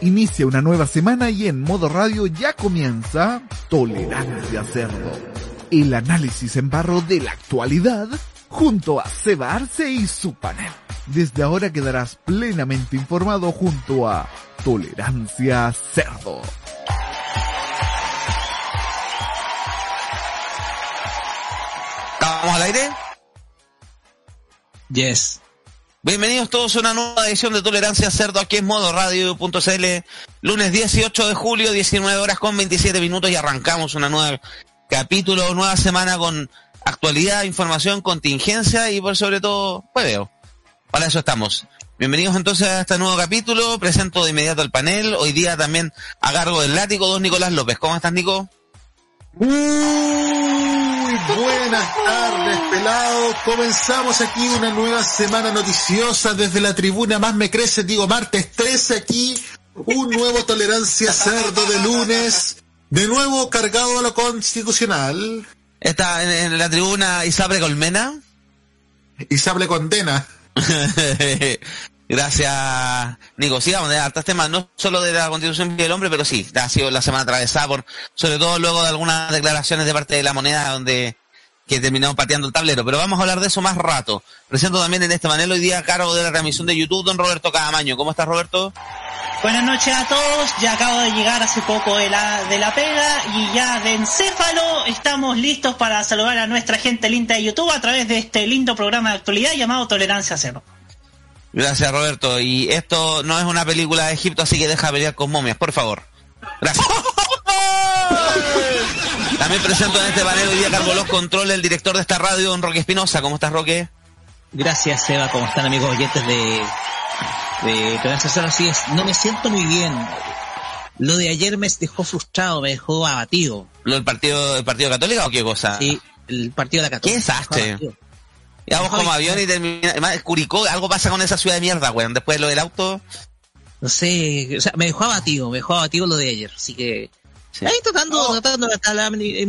Inicia una nueva semana y en modo radio ya comienza Tolerancia Cerdo. El análisis en barro de la actualidad junto a Seba Arce y su panel. Desde ahora quedarás plenamente informado junto a Tolerancia Cerdo. ¿Estamos al aire? Yes. Bienvenidos todos a una nueva edición de Tolerancia Cerdo aquí en modo radio.cl. Lunes 18 de julio, 19 horas con 27 minutos y arrancamos una nueva capítulo, nueva semana con actualidad, información, contingencia y por sobre todo jueveo. Para eso estamos. Bienvenidos entonces a este nuevo capítulo. Presento de inmediato al panel. Hoy día también a cargo del látigo, don Nicolás López. ¿Cómo estás, Nico? Muy buenas tardes, pelado. Comenzamos aquí una nueva semana noticiosa desde la tribuna Más Me Crece, digo martes 13 aquí. Un nuevo Tolerancia Cerdo de lunes. De nuevo cargado a lo constitucional. Está en, en la tribuna Isabre Colmena. Isable condena. Gracias, Nico. Sí, vamos a hartos temas, no solo de la constitución del hombre, pero sí, ha sido la semana atravesada por, sobre todo luego de algunas declaraciones de parte de la moneda donde que terminamos pateando el tablero, pero vamos a hablar de eso más rato. Presento también en este panel hoy día a cargo de la transmisión de YouTube, don Roberto Cadamaño. ¿Cómo estás, Roberto? Buenas noches a todos, ya acabo de llegar hace poco de la, de la pega y ya de encéfalo estamos listos para saludar a nuestra gente linda de YouTube a través de este lindo programa de actualidad llamado Tolerancia Cero. Gracias, Roberto. Y esto no es una película de Egipto, así que deja pelear con momias, por favor. Gracias. También presento en este panel hoy día cargo los controles el director de esta radio, don Roque Espinosa. ¿Cómo estás, Roque? Gracias, Seba. ¿Cómo están, amigos oyentes de, de Cero? Así es, no me siento muy bien. Lo de ayer me dejó frustrado, me dejó abatido. ¿Lo del partido, el partido católico o qué cosa? Sí, el partido de la ¿Qué Católica. desastre? Y vamos como avión y termina. Además, es Curicó, algo pasa con esa ciudad de mierda, weón. Después de lo del auto. No sé, o sea, me dejó abatido, me dejó abatido lo de ayer. Así que, Sí. ahí tratando, tratando de estar,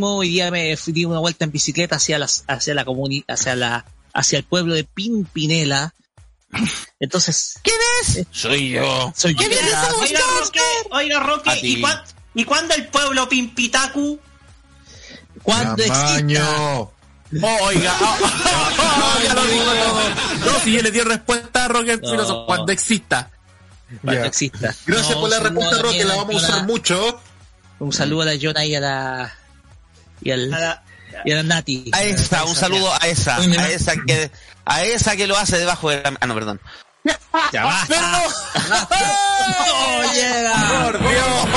hoy día me fui di una vuelta en bicicleta hacia las, hacia la comuni, hacia la, hacia el pueblo de Pimpinela. Entonces, ¿Quién es? Soy yo. soy yo. Oiga, oiga, Roque, oiga, Roque. ¿y, cuán- ¿y cuándo el pueblo Pimpitaku? Cuando exista, Tamaño. Oiga, oh, oh, ya lo digo todo. No, si ya le dio respuesta a. Filósofo, cuando exista. cuando Ya. exista. Gracias No, por la respuesta, Roque. La vamos a usar la- mucho. Un saludo a la Jonah y a la, y al, A la- y a la Nati. A esa, un saludo a esa. A esa que, a esa que lo hace debajo de la. Ah, no, perdón. Ya basta. No llega. Por Dios.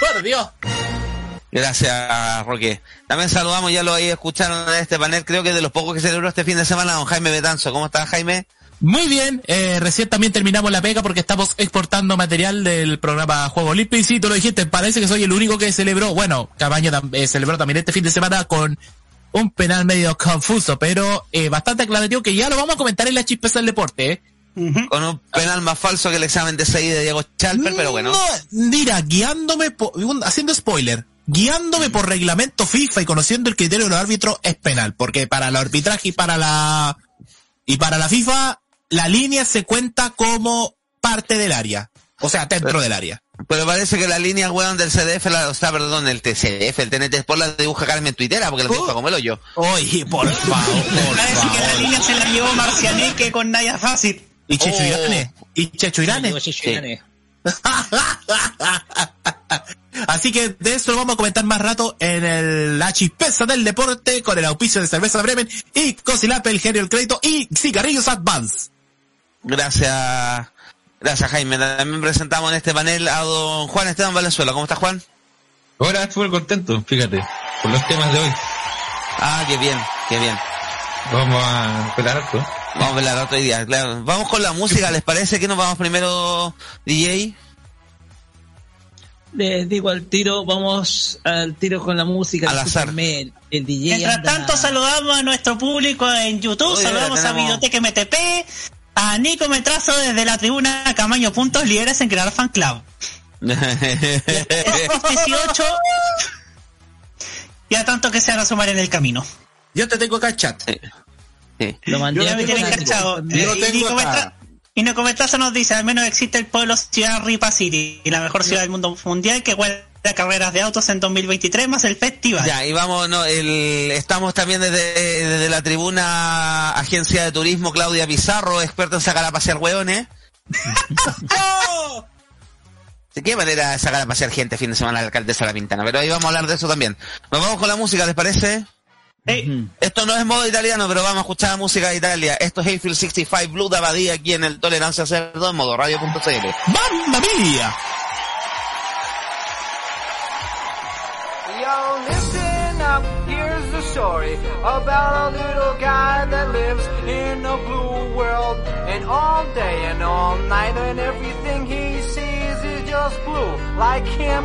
Por Dios. Gracias, Roque. También saludamos, ya lo ahí escucharon en este panel, creo que de los pocos que celebró este fin de semana, don Jaime Betanzo. ¿Cómo estás, Jaime? Muy bien, eh, recién también terminamos la pega porque estamos exportando material del programa Juego Olímpico y sí, tú lo dijiste, parece que soy el único que celebró, bueno, Cabaño tam- eh, celebró también este fin de semana con un penal medio confuso, pero eh, bastante aclarativo que ya lo vamos a comentar en la chispeza del deporte, ¿eh? Con un penal más falso que el examen de 6 de Diego Chalper, pero bueno. No, mira, guiándome, haciendo spoiler, guiándome por reglamento FIFA y conociendo el criterio de los árbitros es penal, porque para el arbitraje y para la y para la FIFA la línea se cuenta como parte del área, o sea, dentro del área. Pero parece que la línea, weón, del CDF, la, o sea, perdón, el TCDF, el TNT Sport la dibuja Carmen Tuitera, porque la Oh. dibuja como el hoyo. Oye, por favor, por Parece que la favor. línea se la llevó Marcianeque con Naya Fácil. Y Checho Oh. Irane, y Checho Irane. Irane. Así que de eso lo vamos a comentar más rato en el, la chispeza del deporte con el auspicio de Cerveza Bremen y Cosilape, el genio del crédito y Cigarrillos Advance. Gracias, gracias Jaime. También presentamos en este panel a don Juan Esteban Valenzuela. ¿Cómo estás, Juan? Ahora súper contento, fíjate, por los temas de hoy. Ah, qué bien, qué bien. Vamos a pelar harto. Vamos a hablar otro día, claro. Vamos con la música, ¿les parece que nos vamos primero, DJ? Les digo al tiro, vamos al tiro con la música. Al azar. Superman, el DJ. Mientras anda- tanto, saludamos a nuestro público en YouTube, Oye, saludamos a Videoteca MTP, a Nico Metrazo desde la tribuna Camaño Puntos, líderes en crear fan club. Estos 18 y a tanto que se van a sumar en el camino. Yo te tengo acá chat. Sí. Lo mandé Yo Ya a me tienen cachado. Yo Eh, tengo acá. Y Necometazo nos dice, al menos existe el pueblo ciudad Ripa City, y la mejor ciudad del mundo mundial que cuenta carreras de autos en 2023 más el festival. Ya, y vamos, no, el, estamos también desde, desde la tribuna Agencia de Turismo Claudia Pizarro, experta en sacar a pasear hueones. ¿De qué manera de sacar a pasear gente fin de semana la alcaldesa de La Pintana? Pero ahí vamos a hablar de eso también. Nos vamos con la música, ¿les parece? Hey, Esto no es modo italiano, pero vamos a escuchar la música de Italia. Esto es Hayfield 65 Blue de Abadía aquí en el Tolerancia Cerdo en modo radio.cl. ¡Mamma mía! Yo, listen up, here's the story about a little guy that lives in a blue world. And all day and all night, and everything he sees is just blue. Like him,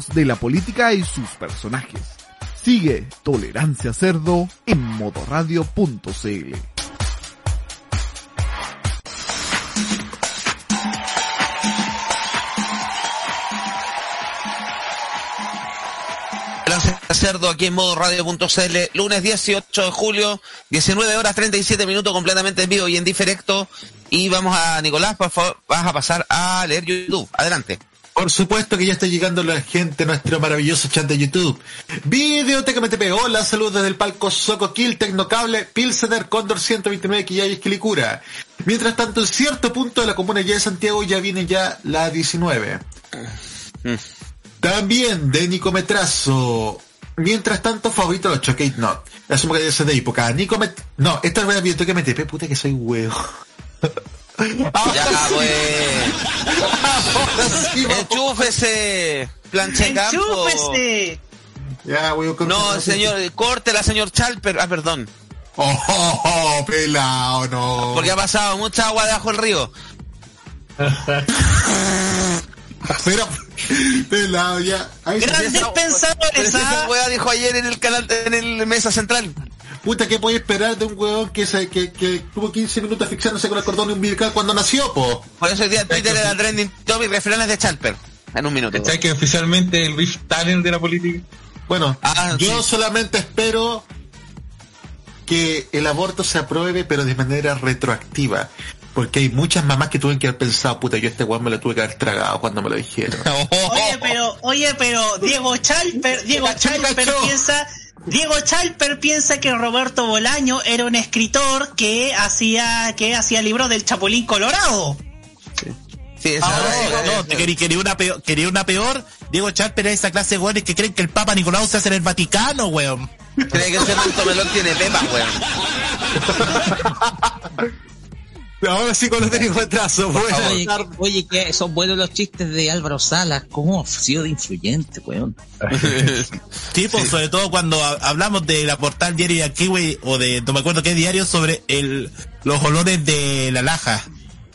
de la política y sus personajes. Sigue Tolerancia Cerdo en modoradio.cl. Gracias Cerdo aquí en modo radio.cl, lunes 18 de julio, 19 horas 37 minutos completamente en vivo y en directo. Y vamos a Nicolás, por favor, vas a pasar a leer YouTube. Adelante. Por supuesto que ya está llegando la gente, nuestro maravilloso chat de YouTube. Videoteca MTP, hola, saludos desde el palco Soco Kill, Tecnocable, Pilsener, Condor 129, Quillay, Esquilicura. Mientras tanto, en cierto punto de la comuna ya de Santiago ya viene ya la 19. También de Nicometrazo. Mientras tanto, favorito los Chocate Not. Asumo que es de época. Nicomet... No, esta es la Videoteca MTP, puta que soy huevo. Ya, pues. Enchúfese, planche campo. ¡Enchúfese! Ya, con- No, señor, córtela, señor Chalper. Ah, perdón. Oh, oh, oh, pelado, no. Porque ha pasado mucha agua debajo del río. Pero, pelado, ya. Ahí Grandes Esa- pensadores, ¿ah? Esa weá dijo ayer en el canal, en el mesa central. Puta, ¿qué puede esperar de un huevón que, se, que, que tuvo 15 minutos asfixiándose con el cordón umbilical cuando nació, po? Por eso hoy día Twitter era trending topic refranes de Chalper. En un minuto. ¿Sabes que oficialmente el Riff Talent de la política? Bueno, Ah, yo sí. solamente espero que el aborto se apruebe, pero de manera retroactiva. Porque hay muchas mamás que tuvieron que haber pensado, puta, yo este weón me lo tuve que haber tragado cuando me lo dijeron. Oye, pero, oye, pero Diego Chalper, Diego Chalper piensa, Diego Chalper piensa que Roberto Bolaño era un escritor que hacía, que hacía libros del Chapulín Colorado. Sí, esa Ah, no, te quería, quería una peor, quería una peor. Diego Charper es esa clase de weones que creen que el Papa Nicolau se hace en el Vaticano, weón. Cree que ese manto melón tiene pepa, weón. Ahora sí con los técnicos de trazo, Oye, oye, que son buenos los chistes de Álvaro Salas. ¿Cómo ha sido de influyente, weón? Sí, pues, sobre todo cuando ha- hablamos de la portal diario de aquí, güey, o de, no me acuerdo qué diario, sobre el, los olores de la laja.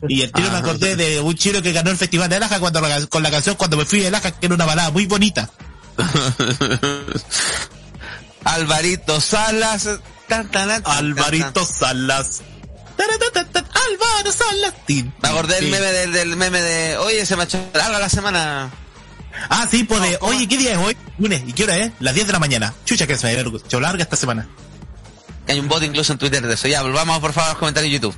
Y el tiro me acordé de un chino que ganó el festival de Laja cuando la- con la canción Cuando me fui de Laja, que era una balada muy bonita. Alvarito Salas. tan, tan, tan, tan, tan. Alvarito Salas. Álvaro Salas. Tin, Me acordé del tin. meme del, del meme de, oye, se me ha hecho larga la semana. Ah, sí, pues de, oye, ¿qué día es hoy? Lunes, ¿y qué hora es? Las 10 de la mañana. Chucha, que se me ha hecho larga esta semana. Hay un bot incluso en Twitter de eso. Ya, volvamos por favor a los comentarios de YouTube.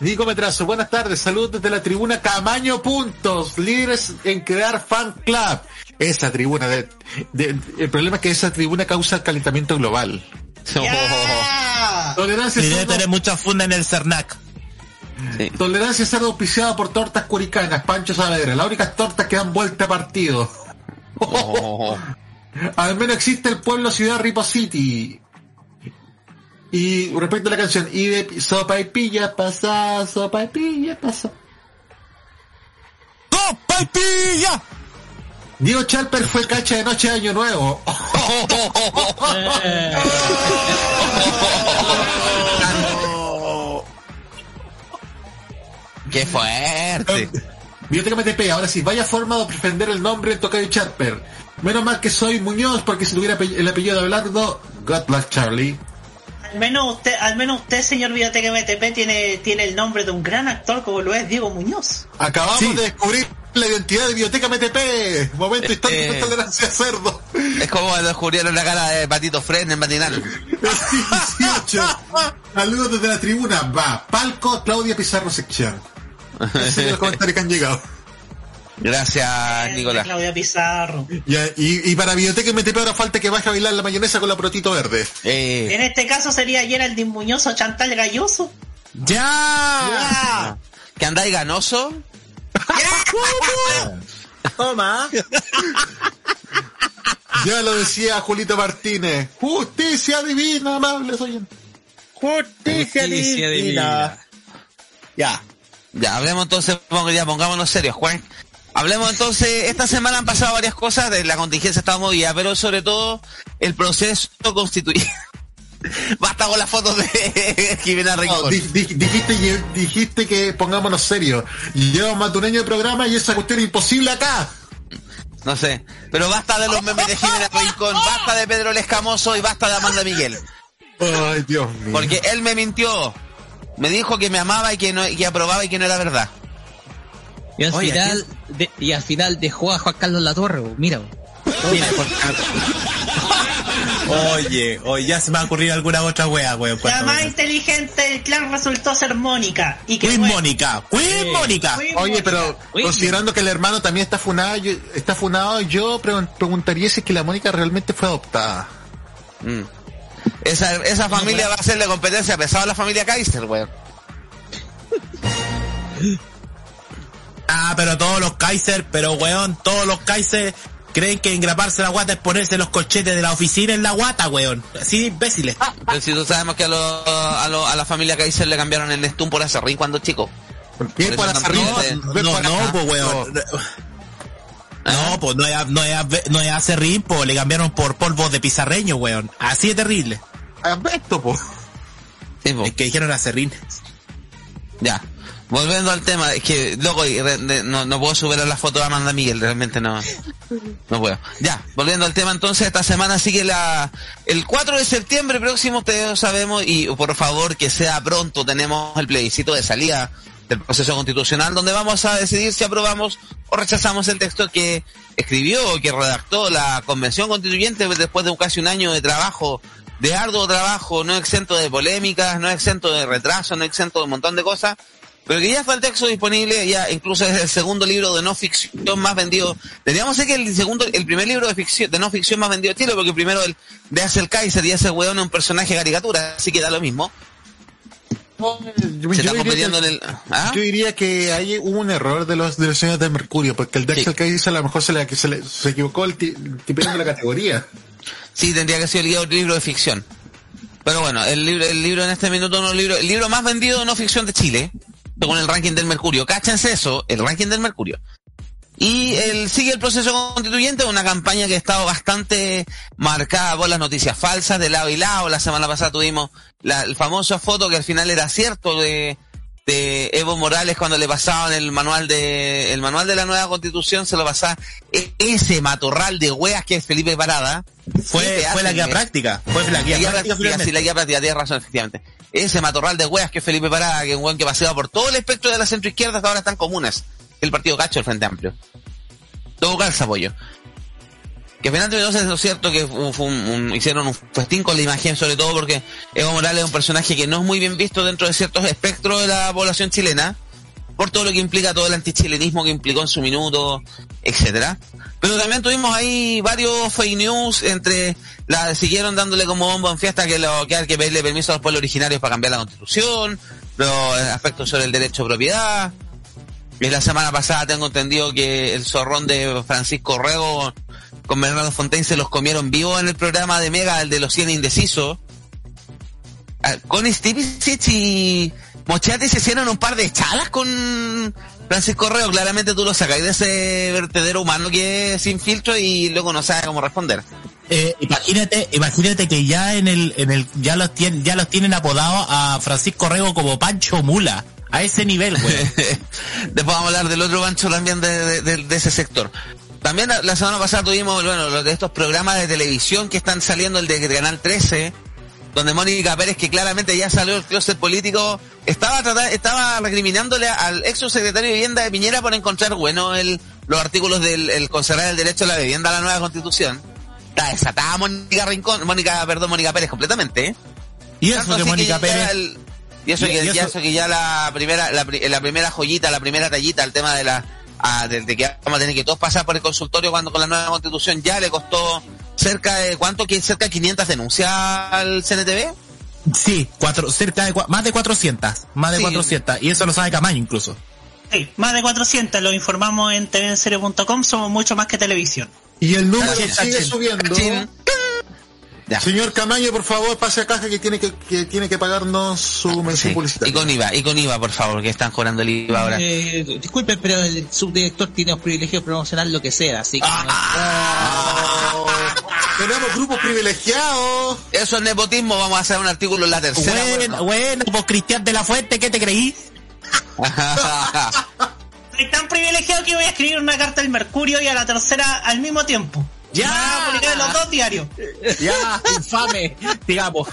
Nico Metrazo, buenas tardes, saludos desde la tribuna Camaño Puntos, líderes en crear fan club. Esa tribuna, de, de- el problema es que esa tribuna causa calentamiento global. ¡Ya! Tolerancia Y debe cerdo, tener mucha funda en el Cernac. Sí. tolerancia cerdo auspiciada por tortas curicanas, Pancho Saavedra, las únicas tortas que dan vuelta a partido. Oh. Al menos existe el pueblo ciudad Ripo City. Y respecto a la canción, y de sopa y pilla pasa, sopa y pilla pasa. ¡Copa y pilla! Diego Chalper fue cacha de noche de año nuevo. ¡Qué fuerte! Biblioteca MTP, ahora sí, vaya forma de defender el nombre de Tocayo Charper. Menos mal que soy Muñoz, porque si tuviera el apellido de Abelardo, God bless Charlie. Al menos usted, al menos usted, señor Videoteca MTP, tiene, tiene el nombre de un gran actor como lo es Diego Muñoz. Acabamos Sí. de descubrir la identidad de Biblioteca MTP. Momento histórico Eh. de tolerancia cerdo. Es como cuando descubrieron la cara de Patito Fred en el matinal. El 18. Saludos desde la tribuna. Va, palco Claudia Pizarro Sección. Son los comentarios que han llegado. Gracias, Nicolás. Claudia Pizarro. Ya, y, y para Biblioteca MTP ahora falta que baje a bailar la mayonesa con la protito verde. Eh, En este caso sería Geraldine Muñoz o Chantal Galloso. ¡Ya! ¿Que andáis ganoso? Toma. Ya lo decía Julito Martínez. Justicia divina, amables oyentes. Justicia Justicia divina. Ya. Ya, hablemos entonces, ya pongámonos serios, Juan. Hablemos entonces, esta semana han pasado varias cosas, de la contingencia estaba movida, pero sobre todo el proceso constituyente. Basta con las fotos de Jimena No, Rincón. di- di- dijiste, dijiste que pongámonos serios. Llevamos más de un año de programa y esa cuestión es imposible acá. No sé. Pero basta de los memes de Jimena Rincón, basta de Pedro el Escamoso y basta de Amanda Miguel. Ay, Dios mío. Porque él me mintió. Me dijo que me amaba y que no, y que aprobaba y que no era verdad. Y al Oye, final, de- y al final dejó a Juan Carlos Latorre, mira. Mira, por- Oye, oye, ya se me va a ocurrir alguna otra wea, weón. La más inteligente del clan resultó ser Mónica. Y que Queen Mónica, Queen Mónica. Queen Oye, pero considerando que el hermano también está funado, yo, está funado, yo pregun- preguntaría si es que la Mónica realmente fue adoptada. Mm. Esa, esa familia va a hacerle competencia pesada a la familia Kaiser, weón. Ah, pero todos los Kaiser, pero weón, todos los Kaiser creen que engraparse la guata es ponerse los corchetes de la oficina en la guata, weón. Así de imbéciles. Pero si tú sabemos que a, lo- a, lo- a la familia Kaiser le cambiaron el Nestún por acerrín cuando chico. ¿Por qué? Por también, No, no, pues weón. No, pues no es, no es, no es acerrín, pues le cambiaron por polvo de pizarreño, weón. Así de terrible. Ah, Esto, po. Sí, po. Es que dijeron acerrín. Ya. Volviendo al tema, es que, loco, no, no puedo superar la foto de Amanda Miguel, realmente no. No puedo. Ya, volviendo al tema entonces, esta semana sigue la, el 4 de septiembre próximo, ustedes sabemos, y por favor que sea pronto, tenemos el plebiscito de salida del proceso constitucional, donde vamos a decidir si aprobamos o rechazamos el texto que escribió, que redactó la convención constituyente después de casi un año de trabajo, de arduo trabajo, no exento de polémicas, no exento de retraso, no exento de un montón de cosas, pero que ya está el texto disponible, ya incluso es el segundo libro de no ficción más vendido. Tendríamos que el segundo, el primer libro de ficción, de no ficción más vendido de Chile, porque primero el de Axel Kaiser y ese weón es un personaje caricatura, así que da lo mismo. Yo, Se yo está diría en el, ¿ah? yo diría que ahí hubo un error de los de señores de Mercurio, porque el de Sí. Axel Kaiser a lo mejor se le, se le- se equivocó el el tipeo de la categoría. Sí, tendría que ser el libro, de ficción. Pero bueno, el libro, el libro en este minuto no libro, el libro más vendido de no ficción de Chile, según el ranking del Mercurio. Cáchense eso, el ranking del Mercurio. Y el, sigue el proceso constituyente, una campaña que ha estado bastante marcada por las noticias falsas de lado y lado. La semana pasada tuvimos la el famosa foto que al final era cierto de, de Evo Morales cuando le pasaban el manual de, el manual de la nueva constitución, se lo pasaba ese matorral de weas que es Felipe Parada. Fue, fue la guía hacen, práctica. Fue la la guía guía práctica. práctica, sí, la guía práctica, tienes razón, efectivamente. Ese matorral de weas que Felipe Parada, que un weón que paseaba por todo el espectro de la centroizquierda que ahora están comunes. El partido cacho, el Frente Amplio. Todo calza apoyo. Que sé si es cierto que hicieron un festín con la imagen, sobre todo porque Evo Morales es un personaje que no es muy bien visto dentro de ciertos espectros de la población chilena, por todo lo que implica todo el antichilenismo que implicó en su minuto, etcétera. Pero también tuvimos ahí varios fake news entre la siguieron dándole como bombo en fiesta que lo que hay que pedirle permiso a los pueblos originarios para cambiar la constitución, los aspectos sobre el derecho a propiedad. Y la semana pasada tengo entendido que el zorrón de Francisco Rego con Bernardo Fontaine se los comieron vivos en el programa de Mega, el de los 100 indecisos. Ah, Con Stevicic y Mochati se hicieron un par de chalas con Francisco Rego. Claramente tú lo sacáis de ese vertedero humano que es sin filtro y luego no sabe cómo responder. Eh, imagínate, imagínate que ya en el, en el, ya los tienen, ya los tienen apodados a Francisco Rego como Pancho Mula. A ese nivel, güey. Después vamos a hablar del otro gancho también de, de- de- de ese sector. También la, la semana pasada tuvimos, bueno, los de estos programas de televisión que están saliendo, el de Canal 13, donde Mónica Pérez, que claramente ya salió del closet político, estaba tratando, estaba recriminándole al ex subsecretario de Vivienda de Piñera por encontrar, bueno, el, los artículos del el conservar el derecho a la vivienda a la nueva constitución. Está desatada Mónica Rincón, Mónica, perdón, Mónica Pérez completamente, ¿eh? Y Tanto eso que Mónica ya Pérez, el- y eso y- que, y ya eso- eso que ya la primera, la, la primera joyita, la primera tallita, el tema de la, ah, de, de que vamos a tener que todos pasar por el consultorio cuando con la nueva constitución ya le costó cerca de, ¿cuánto? que Cerca de 500 denuncias al CNTV. sí, cuatro, cerca de, cua- más de 400, más de Sí. 400. Y eso lo sabe Camaño incluso. Sí, más de 400, lo informamos en tvenserio.com, somos mucho más que televisión. Y el número Cachín, sigue cachín, subiendo. cachín. Ya. Señor Camaño, por favor, pase a caja que tiene que, que tiene que pagarnos su mención Sí. publicitaria. Y con IVA, y con IVA, por favor, que están cobrando el IVA ahora. Eh, disculpen, pero el subdirector tiene los privilegios de promocionar lo que sea, así que... Oh, tenemos grupos privilegiados. Eso es nepotismo, vamos a hacer un artículo en la tercera. Bueno, bueno, pues Cristian de la Fuente, ¿qué te creí? Soy tan privilegiado que voy a escribir una carta al Mercurio y a la tercera al mismo tiempo. ¡Ya! Me van a publicar en los dos diarios. Ya, infame, digamos.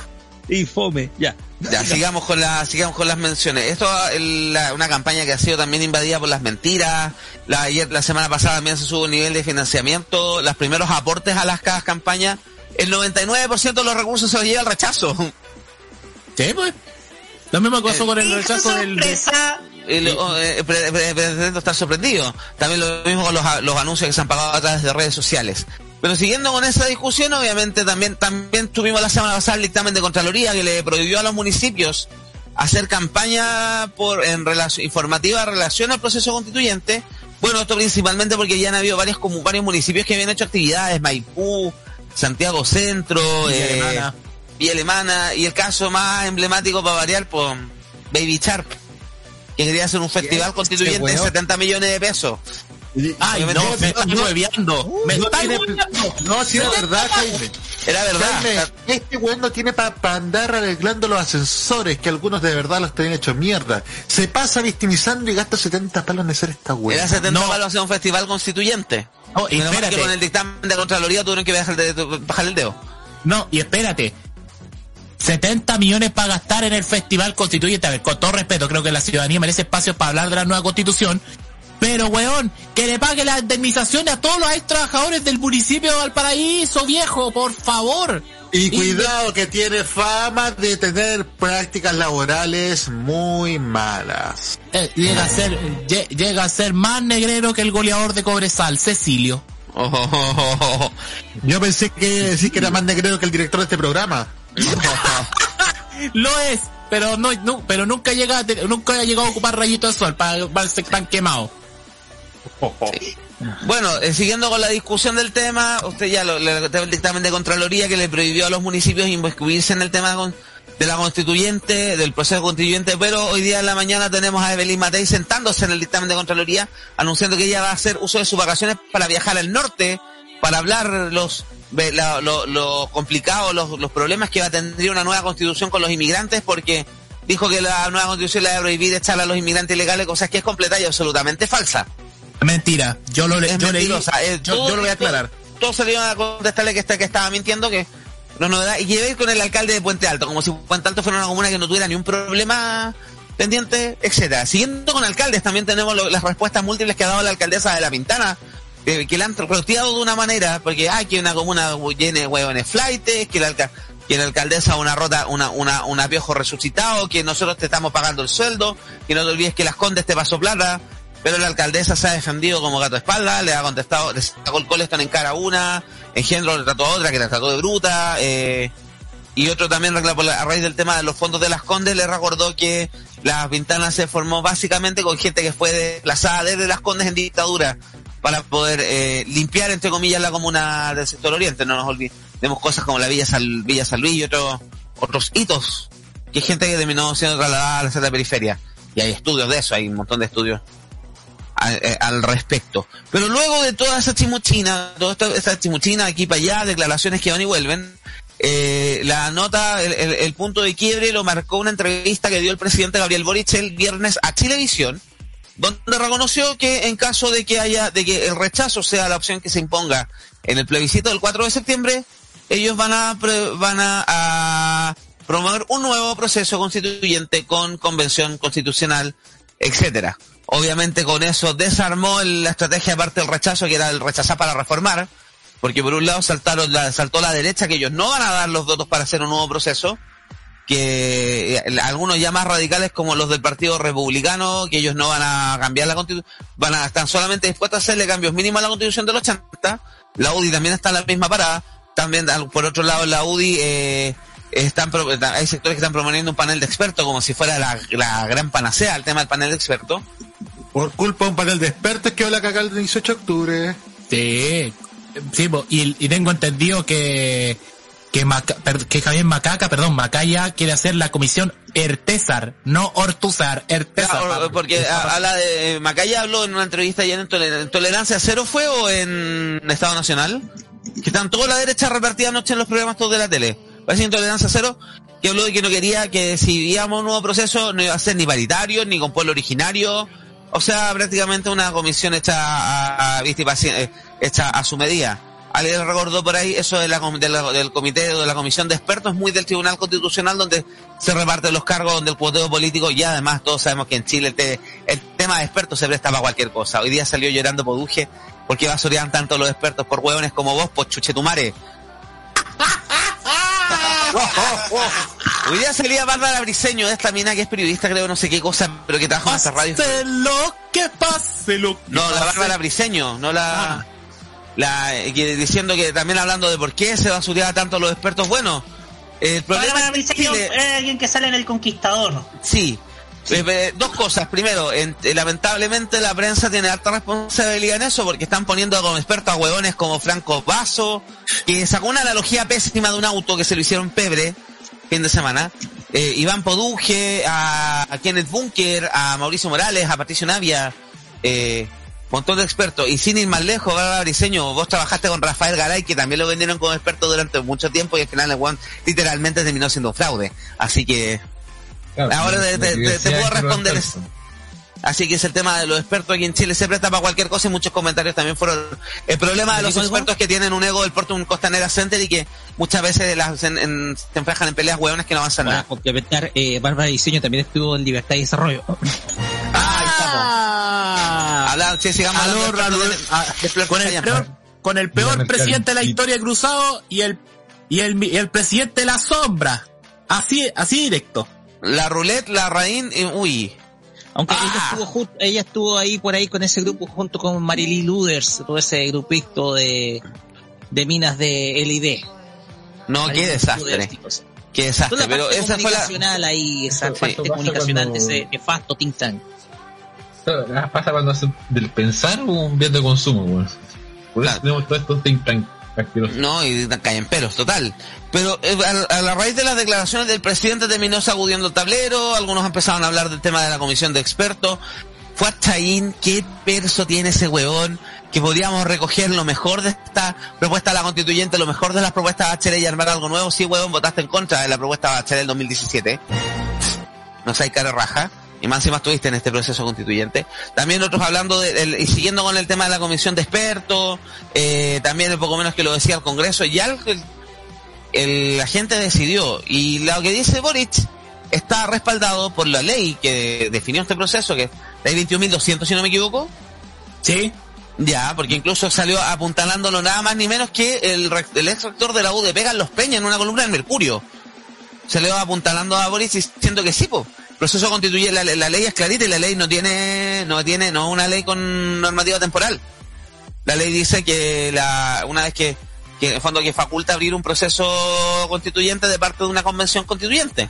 Infome, ya. Ya, sigamos con, la, sigamos con las menciones. Esto es una campaña que ha sido también invadida por las mentiras. La, ayer, la semana pasada también se subió un nivel de financiamiento. Los primeros aportes a las cada campañas. El 99% de los recursos se los lleva el rechazo. Sí, pues. Lo mismo pasó con el Y rechazo del. sorpresa, El, eh, pre- pretendo estar sorprendido. También lo mismo con los, los anuncios que se han pagado a través de redes sociales. Pero siguiendo con esa discusión, obviamente también, también tuvimos la semana pasada el dictamen de Contraloría que le prohibió a los municipios hacer campaña por en relación, informativa en relación al proceso constituyente. Bueno, esto principalmente porque ya han habido varios, como varios municipios que habían hecho actividades, Maipú, Santiago Centro, Villa eh, Alemana. Villa Alemana, y el caso más emblemático para variar, pues Baby Sharp, que quería hacer un festival constituyente de weón. 70 millones de pesos. Ay, no, me estás hueveando. Me No estás. No, si era verdad, Jaime. Era verdad. Este weón no tiene para andar arreglando los ascensores, que algunos de verdad los tienen hecho mierda. Se pasa victimizando y gasta 70 palos en hacer esta Era weá. 70 No. palos hacer un festival constituyente. No, y espérate. que con el dictamen de Contraloría tuvieron que bajar el dedo. No, y espérate. 70 millones para gastar en el Festival Constituyente. A ver, con todo respeto, creo que la ciudadanía merece espacio para hablar de la nueva constitución. Pero, weón, que le pague la indemnización a todos los ex trabajadores del municipio de Valparaíso, viejo, por favor. Y cuidado que tiene fama de tener prácticas laborales muy malas. Eh, llega a ser, lle- llega a ser más negrero que el goleador de Cobresal, Cecilio. Oh, oh, oh, oh, oh. Yo pensé que sí que era más negrero que el director de este programa. Lo es, pero no, no- pero nunca llega, nunca ha llegado a ocupar rayito de sol para, para ser tan quemado. Bueno, eh, siguiendo con la discusión del tema, usted ya lo, le el dictamen de Contraloría que le prohibió a los municipios inmiscuirse en el tema de la constituyente, del proceso constituyente, pero hoy día en la mañana tenemos a Evelyn Matei sentándose en el dictamen de Contraloría, anunciando que ella va a hacer uso de sus vacaciones para viajar al norte, para hablar los la- lo, lo complicado, los, los problemas que va a tener una nueva constitución con los inmigrantes, porque dijo que la nueva constitución le va a prohibir echar a los inmigrantes ilegales, cosa que es completa y absolutamente falsa. Mentira, yo lo, Es yo leí. Eh, yo, todo- yo lo voy a aclarar. Todos todo salieron a contestarle que, está, que estaba mintiendo, que no es novedad. Y llevé con el alcalde de Puente Alto, como si Puente Alto fuera una comuna que no tuviera ni un problema pendiente, etcétera. Siguiendo con alcaldes, también tenemos lo- las respuestas múltiples que ha dado la alcaldesa de La Pintana, eh, que la han roteado de una manera, porque hay que una comuna llena de huevones flightes, que la, alca- que la alcaldesa una rota, una, una, una piojo resucitado, que nosotros te estamos pagando el sueldo, que no te olvides que las condes te pasó plata, pero la alcaldesa se ha defendido como gato de espalda, le ha contestado, le sacó el colestón en cara a una, engendro le trató a otra que la trató de bruta, eh, y otro también a raíz del tema de los fondos de las Condes le recordó que la Pintana se formó básicamente con gente que fue desplazada desde las Condes en dictadura para poder eh, limpiar entre comillas la comuna del sector oriente. No nos olvidemos cosas como la Villa, Sal, Villa San Luis y otros otros hitos que gente que terminó siendo trasladada a la zona periferia. Y hay estudios de eso, hay un montón de estudios a- eh, al respecto. Pero luego de toda esa chimuchina, toda esta, esta chimuchina aquí para allá, declaraciones que van y vuelven, eh, la nota, el, el- el punto de quiebre lo marcó una entrevista que dio el presidente Gabriel Boric el viernes a Chilevisión, donde reconoció que en caso de que haya, de que el rechazo sea la opción que se imponga en el plebiscito del 4 de septiembre, ellos van a, van a, a promover un nuevo proceso constituyente con convención constitucional, etcétera. Obviamente con eso desarmó el- la estrategia aparte del rechazo, que era el rechazar para reformar, porque por un lado saltaron la, saltó la derecha, que ellos no van a dar los votos para hacer un nuevo proceso, que eh, algunos ya más radicales como los del Partido Republicano, que ellos no van a cambiar la constitución, van a estar solamente dispuestos a hacerle cambios mínimos a la constitución del 80, la UDI también está en la misma parada, también por otro lado la UDI eh, están pro- hay sectores que están proponiendo un panel de expertos como si fuera la, la gran panacea el tema del panel de expertos. Por culpa de un panel de expertos que habla cagar el 18 de octubre. Sí, sí, y, y tengo entendido que que, Maca- per- que Javier Macaca, perdón, Macaya quiere hacer la comisión Ertesar, no Ortuzar, Ertesar. Claro, Pablo. porque a- habla de Macaya habló en una entrevista ayer en Toler- en Tolerancia Cero fue o en Estado Nacional que están toda la derecha repartida anoche en los programas todos de la tele parece Intolerancia Cero que habló de que no quería que si íbamos a un nuevo proceso no iba a ser ni paritario ni con pueblo originario O sea, prácticamente una comisión hecha a, a- eh, hecha a su medida. Alguien recordó por ahí eso de la, de la- del comité o de la comisión de expertos, muy del Tribunal Constitucional, donde se reparten los cargos, donde el cuoteo político, y además todos sabemos que en Chile el, te- el tema de expertos se presta para cualquier cosa. Hoy día salió llorando Poduje, porque basurean tanto los expertos por hueones como vos, pues chuchetumare. Hoy día salía Bárbara Briseño, esta mina que es periodista, creo, no sé qué cosa, pero que trabaja en esta radio. Lo que pase lo que No, la pase. Bárbara Briseño, no la, la que- diciendo que también hablando de por qué se basureaba tanto los expertos. Bueno, el problema es que Chile- alguien que sale en El Conquistador. sí. Eh, eh, dos cosas. Primero, en- eh, lamentablemente la prensa tiene alta responsabilidad en eso porque están poniendo como expertos a huevones como Franco Vaso, que sacó una analogía pésima de un auto que se lo hicieron pebre fin de semana. Eh, Iván Poduje, a, a Kenneth Bunker, a Mauricio Morales, a Patricio Navia, eh, montón de expertos. Y sin ir más lejos, Bárbara Briseño, vos trabajaste con Rafael Garay, que también lo vendieron como experto durante mucho tiempo y al final el weón literalmente terminó siendo un fraude. Así que Claro, Ahora te- te- te- puedo responder expertos. Así que es el tema de los expertos aquí en Chile. Se presta para cualquier cosa y muchos comentarios también fueron. El problema de los expertos es que tienen un ego del Porto un Costanera Center y que muchas veces las, en- en- se enfrajan en peleas hueones que no avanzan Para nada. complementar, eh, Bárbara Diseño también estuvo en Libertad y Desarrollo. Ah, Sí, sigamos de de- de con el peor, con el peor Mira, presidente de la historia de Cruzado y el y el, y el presidente de la sombra. Así, así directo. La roulette, la raín, y, uy. Aunque ella Ah. estuvo ju- ella estuvo ahí por ahí con ese grupo junto con Marily Luders, todo ese grupito de, de minas de LID. No, qué desastre. Qué desastre. Toda la Pero parte esa fue la. comunicacional ahí, esa parte pasa comunicacional cuando- de ese nefasto think tank. Pasa cuando hacen del pensar un bien de consumo, weón. Por eso Claro. tenemos todos estos think. No, y caen pelos, total. Pero eh, a, a la raíz de las declaraciones del presidente terminó sacudiendo el tablero, algunos empezaron a hablar del tema de la comisión de expertos. Fue a Chaín, qué perso tiene ese huevón, que podríamos recoger lo mejor de esta propuesta de la constituyente, lo mejor de las propuestas de Bachelet y armar algo nuevo. Sí, huevón, votaste en contra de la propuesta de Bachelet del 2017. No sé, cara raja. Y más encima estuviste en este proceso constituyente. También otros hablando de, del- y siguiendo con el tema de la comisión de expertos, eh, también poco menos que lo decía el Congreso, ya el, la gente decidió. Y lo que dice Boric está respaldado por la ley que definió este proceso, que es ley 21.200, si no me equivoco. Sí. Ya, porque incluso salió apuntalándolo nada más ni menos que el, el ex rector de la UDP, Carlos Peña, en una columna del Mercurio. Salió apuntalando a Boris diciendo que sí, po. Proceso constituye, la, ley es clarita y la ley no tiene, no tiene, no es una ley con normativa temporal. La ley dice que la, una vez que, que en el fondo que faculta abrir un proceso constituyente de parte de una convención constituyente.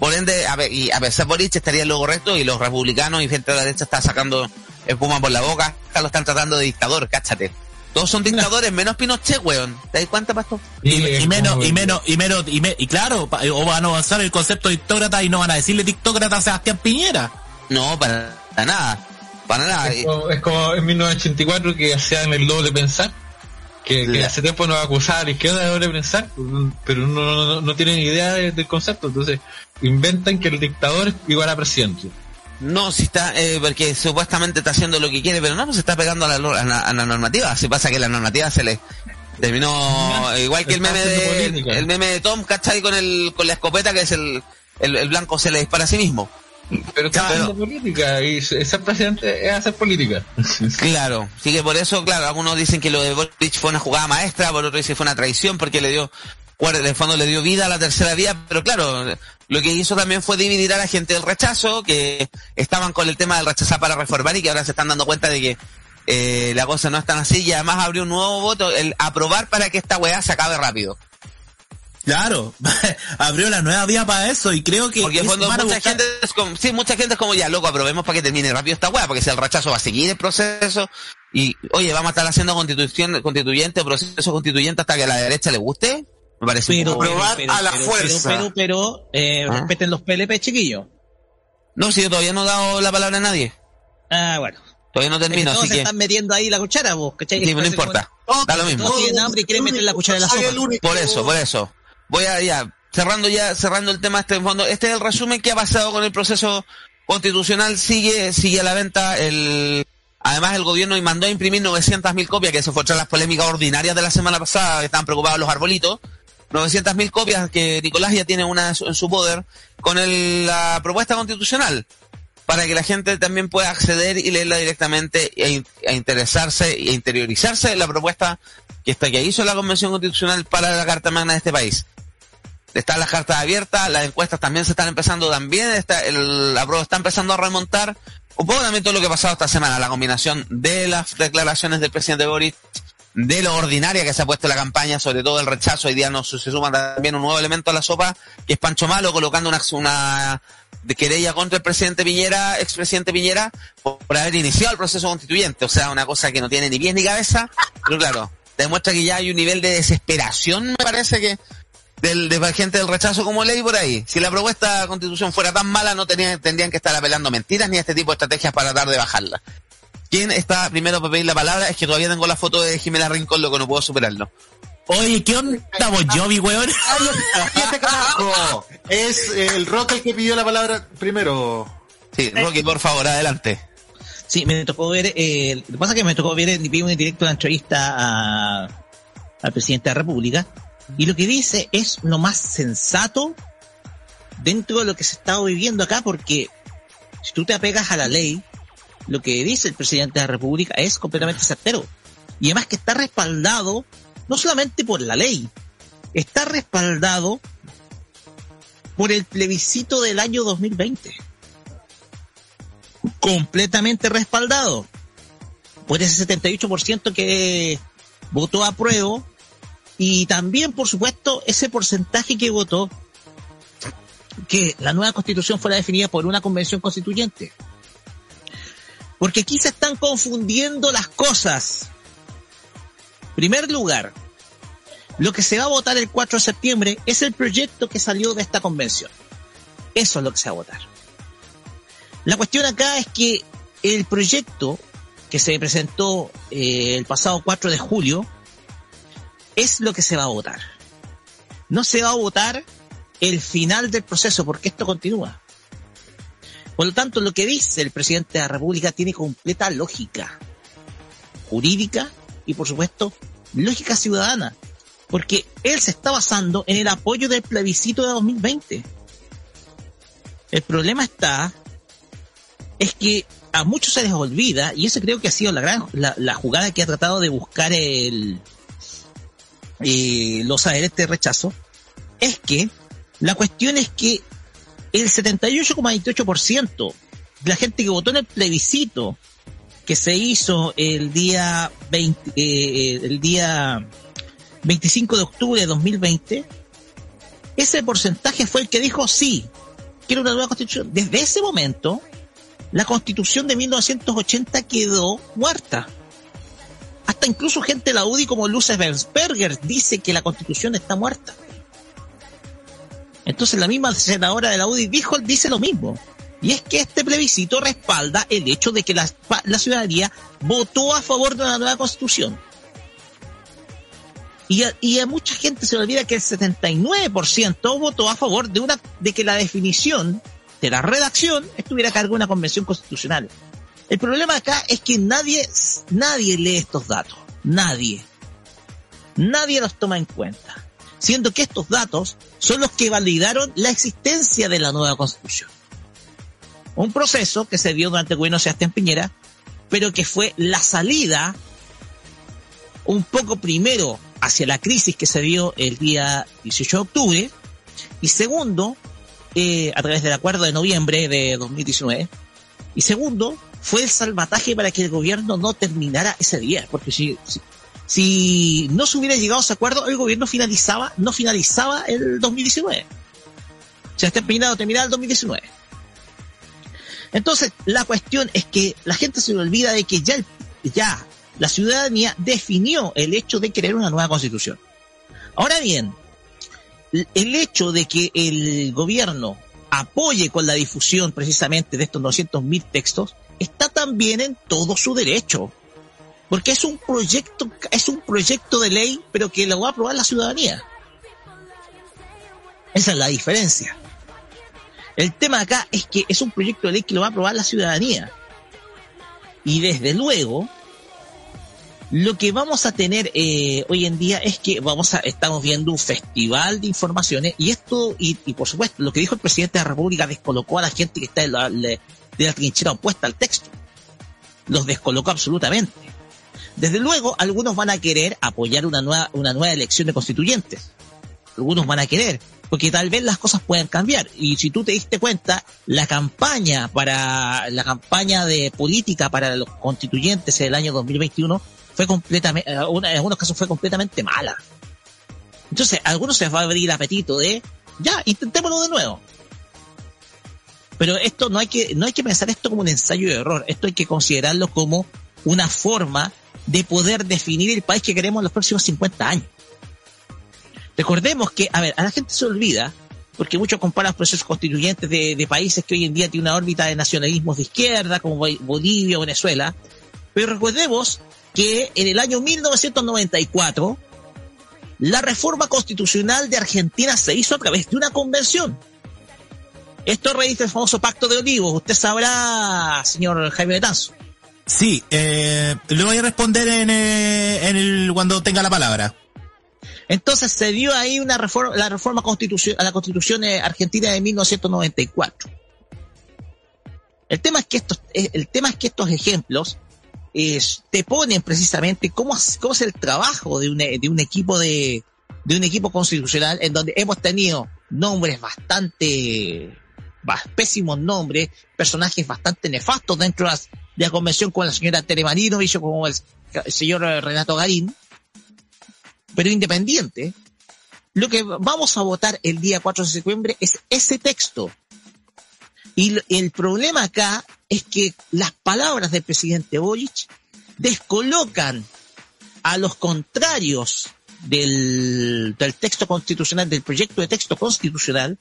Por ende, a ver, y a pesar Boric estaría en lo correcto y los republicanos y gente de la derecha está sacando espuma por la boca, lo están tratando de dictador, cáchate. Todos son dictadores, menos Pinochet, weón. ¿Te das cuenta, pastor? Y, menos, y menos, y menos, y, me- y claro, pa- o van a avanzar el concepto de dictócrata y no van a decirle dictócrata a Sebastián Piñera. No, para, para nada. Para nada. Es como, es como en 1984 que hacían el doble pensar. Que, hace tiempo nos acusaba a la izquierda de doble pensar, pero no, no, no tienen idea de- del concepto. Entonces, inventan que el dictador es igual a presidente. No, si está, eh, porque supuestamente está haciendo lo que quiere, pero no, pues se está pegando a la, a la, a la normativa. Se pasa que la normativa se le terminó igual que el meme de, el meme de Tom, ¿cachai? Con el, con la escopeta que es el, el, el blanco se le dispara a sí mismo. Pero está Claro. haciendo política y ser presidente es hacer política. Claro, así que por eso, claro, algunos dicen que lo de Boric fue una jugada maestra, por otros dicen que fue una traición porque le dio, en el fondo le dio vida a la tercera vía, pero claro, lo que hizo también fue dividir a la gente del rechazo, que estaban con el tema del rechazar para reformar y que ahora se están dando cuenta de que eh, la cosa no es tan así y además abrió un nuevo voto, el aprobar para que esta weá se acabe rápido. Claro, abrió la nueva vía para eso y creo que Porque a mucha buscar- gente es como, sí, mucha gente es como ya, loco, aprobemos para que termine rápido esta weá, porque si el rechazo va a seguir el proceso y, oye, vamos a estar haciendo constitución, constituyente, proceso constituyente hasta que a la derecha le guste, me parece un Pero, probar pero, a la pero, fuerza. Pero, pero, pero, eh, ¿Ah? respeten los PLP, chiquillos. No, si yo todavía no he dado la palabra a nadie, Ah, bueno. todavía no termino, así se que, están metiendo ahí la cuchara, vos, ¿cachai? sí, no importa, como- da lo mismo. Todos tienen hambre y quieren meter la cuchara en la sopa. Por eso, por eso. Voy a ya, cerrando ya, cerrando el tema este en fondo, este es el resumen que ha pasado con el proceso constitucional sigue, sigue a la venta el, además el gobierno mandó a imprimir 900.000 copias, que eso fue tras las polémicas ordinarias de la semana pasada, que estaban preocupados los arbolitos. 900.000 copias que Nicolás ya tiene una en su- poder con el- la propuesta constitucional para que la gente también pueda acceder y leerla directamente e, e interesarse e interiorizarse en la propuesta que está que hizo la Convención Constitucional para la Carta Magna de este país. Están las cartas abiertas, las encuestas también se están empezando también, está, el, la prueba está empezando a remontar. Un poco también todo lo que ha pasado esta semana, la combinación de las declaraciones del presidente Boris, de lo ordinaria que se ha puesto la campaña, sobre todo el rechazo, hoy día nos se suma también un nuevo elemento a la sopa, que es Pancho Malo colocando una, querella contra el presidente Piñera, expresidente Piñera, por, haber iniciado el proceso constituyente. O sea, una cosa que no tiene ni pies ni cabeza, pero claro, demuestra que ya hay un nivel de desesperación, me parece que, del, de gente del rechazo como ley por ahí. Si la propuesta de constitución fuera tan mala, no tenían, tendrían que estar apelando mentiras ni a este tipo de estrategias para tratar de bajarla. ¿Quién está primero para pedir la palabra? Es que todavía tengo la foto de Jimena Rincón, lo que no puedo superarlo. Oye, ¿qué onda, Bon Jovi, weón? ¡Cállate, carajo! Es el Rock el que pidió la palabra primero. Sí, Rocky, por favor, adelante. Sí, me tocó ver, eh, lo que pasa es que me tocó ver en vivo en directo la entrevista a, al presidente de la República, y lo que dice es lo más sensato dentro de lo que se está viviendo acá, porque si tú te apegas a la ley, lo que dice el presidente de la República es completamente certero. Y además que está respaldado no solamente por la ley, está respaldado por el plebiscito del año 2020 completamente respaldado por ese 78% que votó a prueba y también, por supuesto, ese porcentaje que votó que la nueva constitución fuera definida por una convención constituyente. Porque aquí se están confundiendo las cosas. Primer lugar, lo que se va a votar el 4 de septiembre es el proyecto que salió de esta convención. Eso es lo que se va a votar. La cuestión acá es que el proyecto que se presentó eh, el pasado 4 de julio es lo que se va a votar. No se va a votar el final del proceso porque esto continúa. Por lo tanto, lo que dice el presidente de la República tiene completa lógica jurídica y, por supuesto, lógica ciudadana. Porque él se está basando en el apoyo del plebiscito de 2020. El problema está es que a muchos se les olvida, y esa creo que ha sido la gran la, la jugada que ha tratado de buscar el eh, los adherentes de rechazo, es que la cuestión es que el 78,28% de la gente que votó en el plebiscito que se hizo el día 20, eh, el día 25 de octubre de 2020, ese porcentaje fue el que dijo sí, quiero una nueva constitución. Desde ese momento, la constitución de 1980 quedó muerta. Hasta incluso gente de la UDI como Luce Bensberger dice que la constitución está muerta. Entonces la misma senadora de la UDI dijo, dice lo mismo. Y es que este plebiscito respalda el hecho de que la, la ciudadanía votó a favor de una nueva constitución. Y a, y a mucha gente se le olvida que el 79% votó a favor de una, de que la definición de la redacción estuviera a cargo de una convención constitucional. El problema acá es que nadie, nadie lee estos datos. Nadie. Nadie los toma en cuenta. Siendo que estos datos son los que validaron la existencia de la nueva constitución. Un proceso que se dio durante el gobierno de Sebastián Piñera, pero que fue la salida un poco primero hacia la crisis que se dio el día 18 de octubre y segundo, eh, a través del acuerdo de noviembre de 2019 y segundo, fue el salvataje para que el gobierno no terminara ese día, porque si, si, si no se hubiera llegado a ese acuerdo, el gobierno finalizaba, no finalizaba el 2019. O sea, está terminado, terminaba el 2019. Entonces, la cuestión es que la gente se olvida de que ya, ya la ciudadanía definió el hecho de querer una nueva constitución. Ahora bien, el hecho de que el gobierno apoye con la difusión precisamente de estos 200.000 textos está también en todo su derecho. Porque es un proyecto, es un proyecto de ley, pero que lo va a aprobar la ciudadanía. Esa es la diferencia. El tema acá es que es un proyecto de ley que lo va a aprobar la ciudadanía. Y desde luego, lo que vamos a tener eh, hoy en día es que vamos a, estamos viendo un festival de informaciones y esto, y, por supuesto, lo que dijo el presidente de la República descolocó a la gente que está en la, de la trinchera opuesta al texto. Los descolocó absolutamente. Desde luego, algunos van a querer apoyar una nueva, una nueva elección de constituyentes. Algunos van a querer, porque tal vez las cosas puedan cambiar. Y si tú te diste cuenta, la campaña para, la campaña de política para los constituyentes en el año 2021 fue completamente, en algunos casos fue completamente mala. Entonces, algunos se va a abrir el apetito de, ya, intentémoslo de nuevo. Pero esto no hay que, no hay que pensar esto como un ensayo de error. Esto hay que considerarlo como una forma de poder definir el país que queremos en los próximos 50 años. Recordemos que, a ver, a la gente se olvida, porque muchos comparan los procesos constituyentes de, de países que hoy en día tienen una órbita de nacionalismos de izquierda, como Bolivia o Venezuela, pero recordemos que en el año 1994 la reforma constitucional de Argentina se hizo a través de una convención. Esto registra el famoso Pacto de Olivos. Usted sabrá, señor Jaime Betanzo. Sí, eh, le voy a responder en, eh, en el, cuando tenga la palabra. Entonces se dio ahí una reforma, la reforma constitución, a la constitución eh, argentina de 1994. El tema es que estos, eh, el tema es que estos ejemplos te ponen precisamente cómo, cómo es el trabajo de un, de un equipo de, de un equipo constitucional en donde hemos tenido nombres bastante, pésimos nombres, personajes bastante nefastos dentro de, las, de la convención como la señora Tere Marinovich como el, el señor Renato Garín, pero independiente, lo que vamos a votar el día 4 de septiembre es ese texto. Y el problema acá es que las palabras del presidente Boric descolocan a los contrarios del, del texto constitucional, del proyecto de texto constitucional.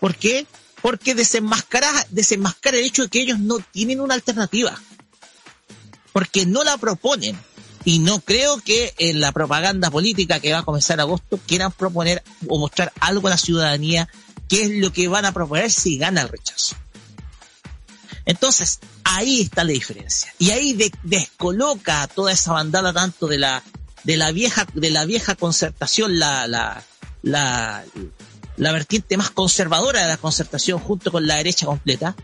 ¿Por qué? Porque desenmascara, desenmascara el hecho de que ellos no tienen una alternativa. Porque no la proponen. Y no creo que en la propaganda política que va a comenzar en agosto quieran proponer o mostrar algo a la ciudadanía qué es lo que van a proponer si gana el rechazo. Entonces, ahí está la diferencia. Y ahí de, descoloca toda esa bandada tanto de la, de la vieja, de la vieja concertación, la, la, la vertiente más conservadora de la concertación junto con la derecha completa,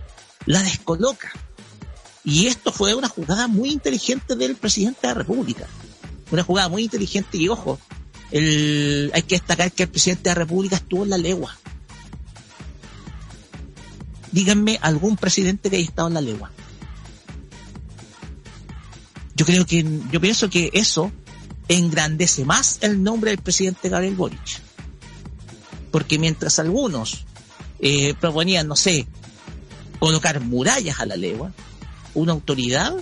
la descoloca. Y esto fue una jugada muy inteligente del presidente de la República. Una jugada muy inteligente y ojo, hay que destacar que el presidente de la República estuvo en la legua. Díganme algún presidente que haya estado en la legua. Yo creo que, yo pienso que eso engrandece más el nombre del presidente Gabriel Boric. Porque mientras algunos eh, proponían, no sé, colocar murallas a la legua, una autoridad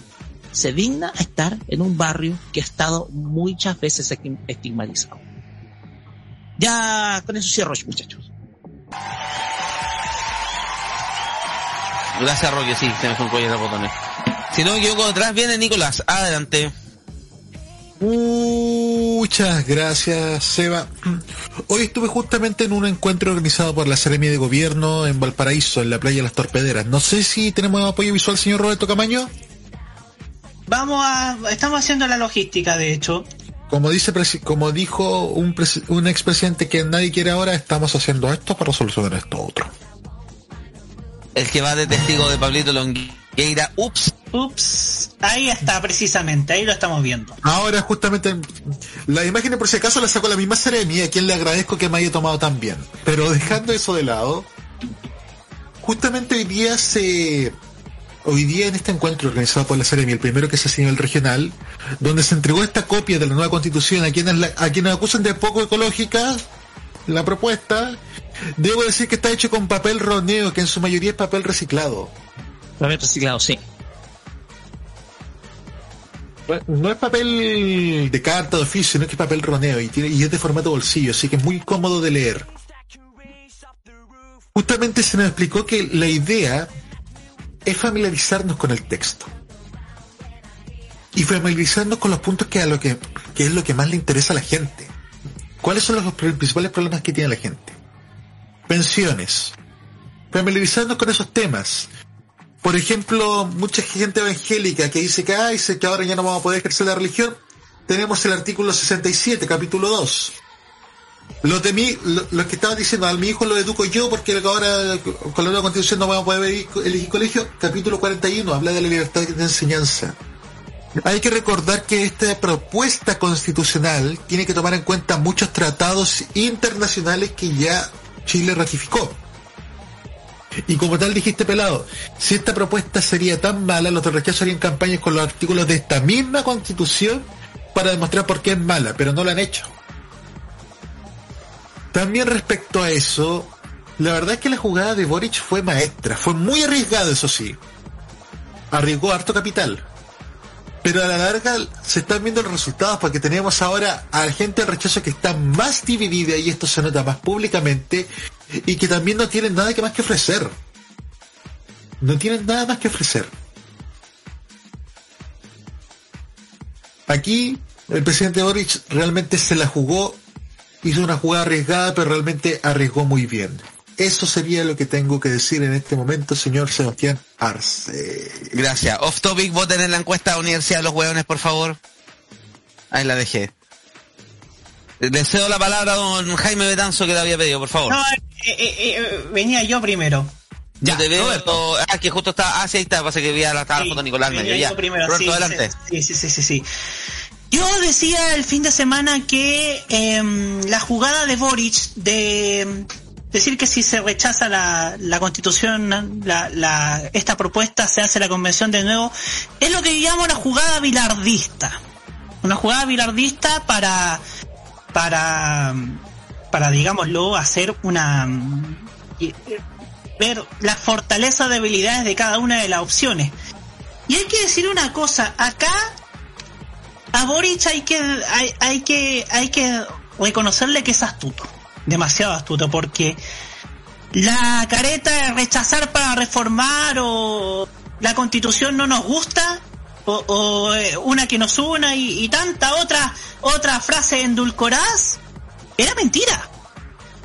se digna a estar en un barrio que ha estado muchas veces estigmatizado. Ya con eso cierro, muchachos. Gracias, Roque, sí, se me fue un cuello de botones. Si no me equivoco, detrás viene Nicolás. Adelante. Muchas gracias, Seba. Hoy estuve justamente en un encuentro organizado por la Seremia de Gobierno en Valparaíso, en la playa de las Torpederas. No sé si tenemos apoyo visual, señor Roberto Camaño. Vamos a, estamos haciendo la logística, de hecho. Como dice, como dijo un, un expresidente que nadie quiere ahora, estamos haciendo esto para solucionar esto otro. El que va de testigo de Pablito Longueira, ups. Ups, ahí está precisamente, ahí lo estamos viendo. Ahora justamente la imagen por si acaso la sacó la misma Seremi, a quien le agradezco que me haya tomado tan bien. Pero dejando eso de lado, justamente hoy día se hoy día en este encuentro organizado por la Seremi, el primero que se hace a nivel regional, donde se entregó esta copia de la nueva constitución a quienes la, a quienes acusan de poco ecológica la propuesta, debo decir que está hecho con papel roneo, que en su mayoría es papel reciclado. Papel reciclado, sí. No es papel de carta de oficio, no es que es papel roneo y, y es de formato bolsillo, así que es muy cómodo de leer. Justamente se nos explicó que la idea es familiarizarnos con el texto. Y familiarizarnos con los puntos que, a lo que, que es lo que más le interesa a la gente. ¿Cuáles son los principales problemas que tiene la gente? Pensiones, familiarizarnos con esos temas. Por ejemplo, mucha gente evangélica que dice que, ay, que ahora ya no vamos a poder ejercer la religión, tenemos el artículo 67, capítulo 2. Los de mí, lo- que estaban diciendo, a mi hijo lo educo yo porque ahora con la nueva constitución no vamos a poder elegir colegio, capítulo 41, habla de la libertad de enseñanza. Hay que recordar que esta propuesta constitucional tiene que tomar en cuenta muchos tratados internacionales que ya Chile ratificó. Y como tal dijiste pelado, si esta propuesta sería tan mala, los de rechazo harían campañas con los artículos de esta misma constitución para demostrar por qué es mala, pero no lo han hecho. También respecto a eso, la verdad es que la jugada de Boric fue maestra, fue muy arriesgada, eso sí. Arriesgó harto capital. Pero a la larga se están viendo los resultados porque tenemos ahora a la gente de rechazo que está más dividida y esto se nota más públicamente y que también no tienen nada que más que ofrecer. No tienen nada más que ofrecer. Aquí el presidente Boric realmente se la jugó, hizo una jugada arriesgada, pero realmente arriesgó muy bien. Eso sería lo que tengo que decir en este momento, señor Sebastián Arce. Gracias. Off topic, voten en la encuesta Universidad de los Hueones, por favor. Ahí la dejé. Le cedo la palabra a don Jaime Betanzo que le había pedido, por favor. No, eh, eh, eh, venía yo primero. Yo te veo, Roberto. ah, que justo está, ah, sí, ahí está, pasa que vi a la, Sí, foto Nicolás medio, ya. primero, Roberto, sí, adelante. Sí, sí, sí, sí, sí. Yo decía el fin de semana que em, la jugada de Boric de em, decir que si se rechaza la, la constitución, la, la, esta propuesta, se hace la convención de nuevo, es lo que llamo una jugada bilardista. Una jugada bilardista para, para, para digámoslo, hacer una, ver la fortaleza de debilidades de cada una de las opciones. Y hay que decir una cosa, acá a Boric hay que, hay, hay que, hay que reconocerle que es astuto, demasiado astuto, porque la careta de rechazar para reformar o la constitución no nos gusta, o, o, eh, una que nos una y, y tanta otra, otra frase endulcoradas, era mentira.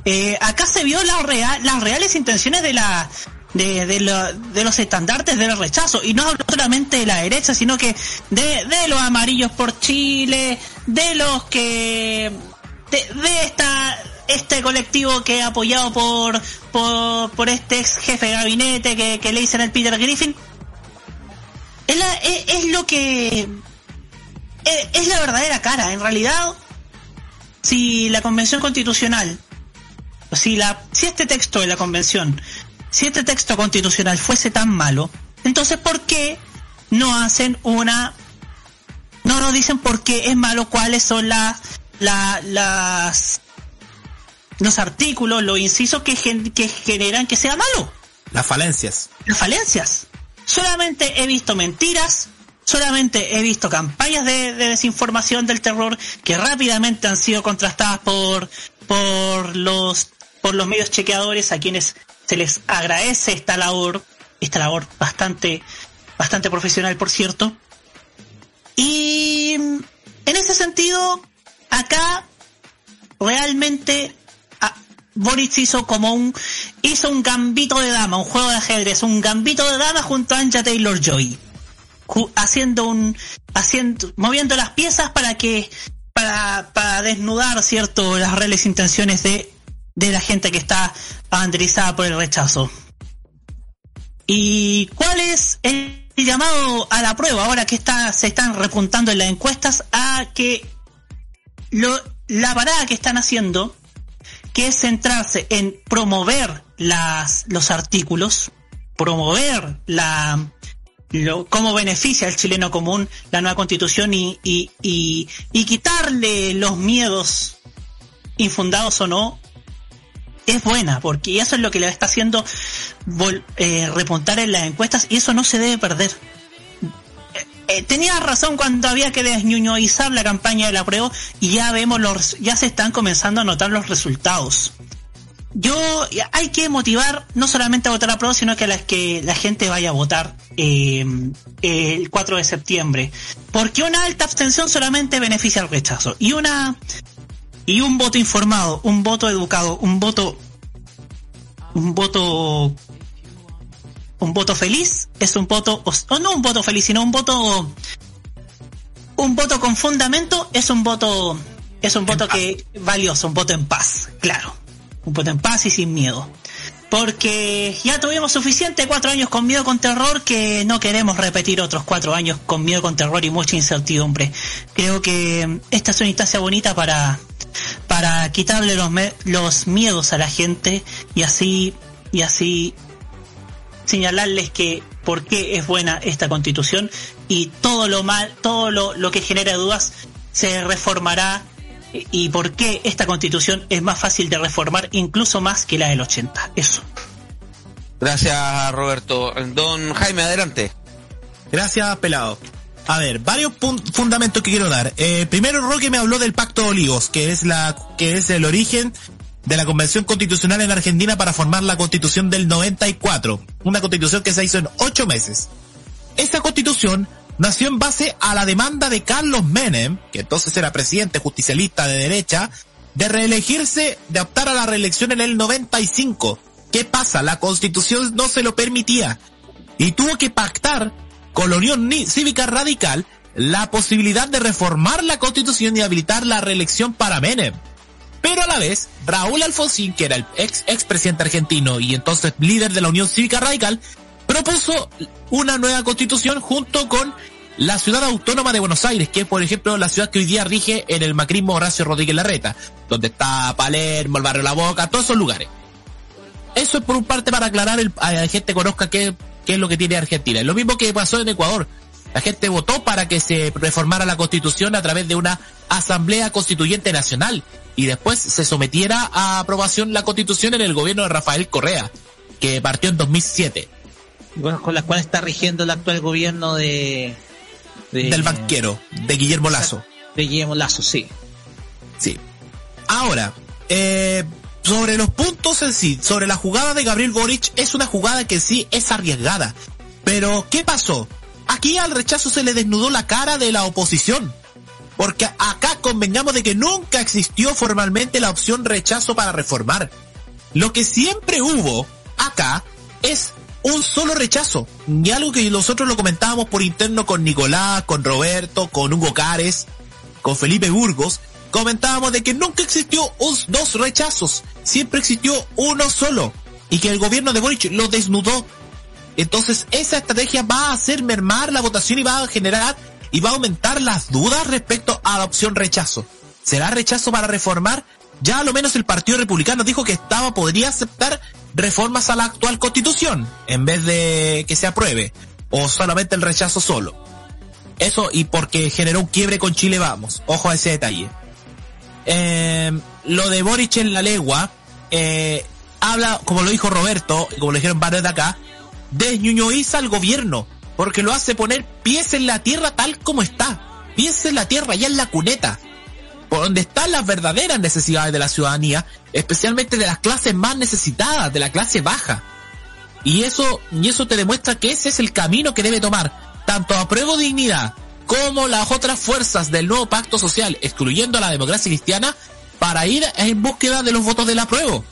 Eh, acá se vio la real, las reales intenciones de la de, de, lo- de los estandartes del rechazo y no hablo solamente de la derecha sino que de, de los amarillos por Chile de los que de, de esta este colectivo que apoyado por por, por este ex jefe de gabinete que, que le dicen el Peter Griffin es, la- es- es lo que es, es la verdadera cara en realidad si la convención constitucional si la si este texto de la convención si este texto constitucional fuese tan malo entonces por qué no hacen una no nos dicen por qué es malo cuáles son las la- las los artículos los incisos que, gen- que generan que sea malo Las falencias. las falencias. Solamente he visto mentiras, solamente he visto campañas de, de desinformación del terror que rápidamente han sido contrastadas por, por los, por los medios chequeadores a quienes se les agradece esta labor, esta labor bastante, bastante profesional por cierto. Y en ese sentido, acá realmente ah, Boric hizo como un hizo un gambito de dama, un juego de ajedrez, un gambito de dama junto a Anja Taylor Joy, haciendo un haciendo moviendo las piezas para que para, para desnudar cierto las reales intenciones de de la gente que está banderizada por el rechazo. ¿Y cuál es el llamado a la prueba ahora que está se están repuntando en las encuestas a que lo, la parada que están haciendo, que es centrarse en promover las, los artículos, promover la, lo, cómo beneficia al chileno común la nueva constitución y, y, y, y quitarle los miedos infundados o no, es buena, porque eso es lo que le está haciendo eh, repuntar en las encuestas y eso no se debe perder. Eh, tenía razón cuando había que desñuñoizar la campaña de la prueba y ya vemos los, ya se están comenzando a notar los resultados. Yo, hay que motivar no solamente a votar a prueba, sino que a las que la gente vaya a votar eh, el 4 de septiembre. Porque una alta abstención solamente beneficia al rechazo. Y una, y un voto informado, un voto educado, un voto, un voto un voto feliz es un voto, o, no un voto feliz, sino un voto, un voto con fundamento es un voto, es un voto que valioso, un voto en paz, claro, un voto en paz y sin miedo. Porque ya tuvimos suficiente cuatro años con miedo con terror que no queremos repetir otros cuatro años con miedo con terror y mucha incertidumbre. Creo que esta es una instancia bonita para, para quitarle los, los miedos a la gente y así, y así señalarles que por qué es buena esta constitución y todo lo mal, todo lo, lo que genera dudas se reformará y por qué esta constitución es más fácil de reformar incluso más que la del 80. Eso. Gracias, Roberto. Don Jaime, adelante. Gracias, pelado. A ver, varios fundamentos que quiero dar. Eh, primero, Roque me habló del Pacto de Olivos, que es la, que es el origen de la Convención Constitucional en Argentina para formar la Constitución del 94. Una constitución que se hizo en ocho meses. Esta constitución nació en base a la demanda de Carlos Menem, que entonces era presidente justicialista de derecha, de reelegirse, de optar a la reelección en el 95. ¿Qué pasa? La constitución no se lo permitía y tuvo que pactar con la Unión Ni- Cívica Radical la posibilidad de reformar la constitución y habilitar la reelección para Menem. Pero a la vez, Raúl Alfonsín, que era el ex expresidente argentino y entonces líder de la Unión Cívica Radical, propuso una nueva constitución junto con la ciudad autónoma de Buenos Aires, que es por ejemplo la ciudad que hoy día rige en el macrismo Horacio Rodríguez Larreta, donde está Palermo, el barrio La Boca, todos esos lugares. Eso es por un parte para aclarar el, a la gente conozca qué, qué es lo que tiene Argentina. Es lo mismo que pasó en Ecuador. La gente votó para que se reformara la constitución a través de una asamblea constituyente nacional y después se sometiera a aprobación la constitución en el gobierno de Rafael Correa, que partió en 2007, Bueno, con la cual está rigiendo el actual gobierno de, de- del banquero, de Guillermo Lazo. de Guillermo Lazo, sí. Sí. Ahora, eh, sobre los puntos en sí, sobre la jugada de Gabriel Boric, es una jugada que sí es arriesgada. Pero, ¿qué pasó? Aquí al rechazo se le desnudó la cara de la oposición. Porque acá convengamos de que nunca existió formalmente la opción rechazo para reformar. Lo que siempre hubo acá es un solo rechazo. Y algo que nosotros lo comentábamos por interno con Nicolás, con Roberto, con Hugo Cares, con Felipe Burgos, comentábamos de que nunca existió un- dos rechazos, siempre existió uno solo, y que el gobierno de Boric lo desnudó. Entonces esa estrategia va a hacer mermar la votación y va a generar y va a aumentar las dudas respecto a la opción rechazo. ¿Será rechazo para reformar? Ya a lo menos el Partido Republicano dijo que estaba, podría aceptar reformas a la actual constitución, en vez de que se apruebe, o solamente el rechazo solo. Eso y porque generó un quiebre con Chile Vamos. Ojo a ese detalle. Eh, lo de Boric en la legua, eh, habla, como lo dijo Roberto, como lo dijeron varios de acá, desñuñoiza al gobierno, porque lo hace poner pies en la tierra tal como está. Pies en la tierra, ya en la cuneta. Por donde están las verdaderas necesidades de la ciudadanía, especialmente de las clases más necesitadas, de la clase baja. Y eso, y eso te demuestra que ese es el camino que debe tomar tanto Apruebo Dignidad como las otras fuerzas del nuevo pacto social, excluyendo a la democracia cristiana, para ir en búsqueda de los votos del apruebo.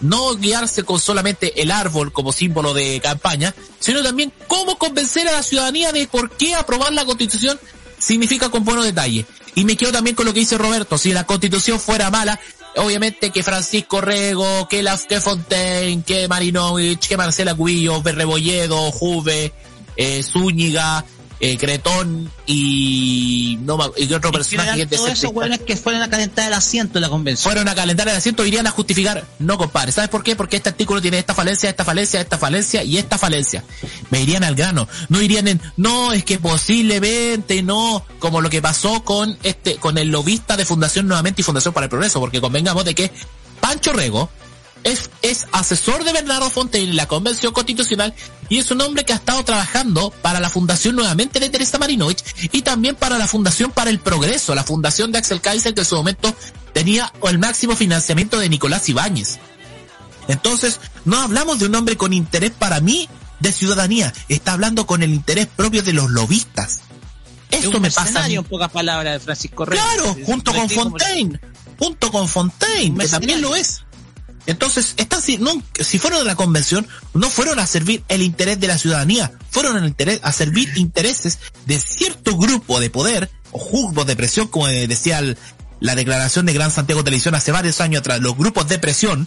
No guiarse con solamente el árbol como símbolo de campaña, sino también cómo convencer a la ciudadanía de por qué aprobar la constitución significa con buenos detalles. Y me quedo también con lo que dice Roberto, si la constitución fuera mala, obviamente que Francisco Rego, que la que Fontaine, que Marinovich, que Marcela Cubillo, Berrebolledo, Juve, eh, Zúñiga, eh, Cretón y no y otro personaje que todos esos hueones que fueron a calentar el asiento en la convención. fueron a calentar el asiento irían a justificar. No, compadre. ¿Sabes por qué? Porque este artículo tiene esta falencia, esta falencia, esta falencia y esta falencia. Me irían al grano. No irían en, no, es que posiblemente no, como lo que pasó con este, con el lobista de Fundación Nuevamente y Fundación para el Progreso, porque convengamos de que Pancho Rego es, es asesor de Bernardo Fontaine en la Convención Constitucional y es un hombre que ha estado trabajando para la Fundación nuevamente de Teresa Marinovich y también para la Fundación para el Progreso, la fundación de Axel Kaiser que en su momento tenía el máximo financiamiento de Nicolás Ibáñez. Entonces, no hablamos de un hombre con interés para mí de ciudadanía, está hablando con el interés propio de los lobistas. Es Esto un me pasa a mí. mercenario, en pocas palabras, de Francisco Reyes. Claro, Es- junto es con Fontaine, junto con Fontaine, que también lo es. Entonces, están, si, fueron a la convención, no fueron a servir el interés de la ciudadanía, fueron a, interés, a servir intereses de cierto grupo de poder o grupos de presión, como decía la declaración de Gran Santiago Televisión hace varios años atrás, los grupos de presión,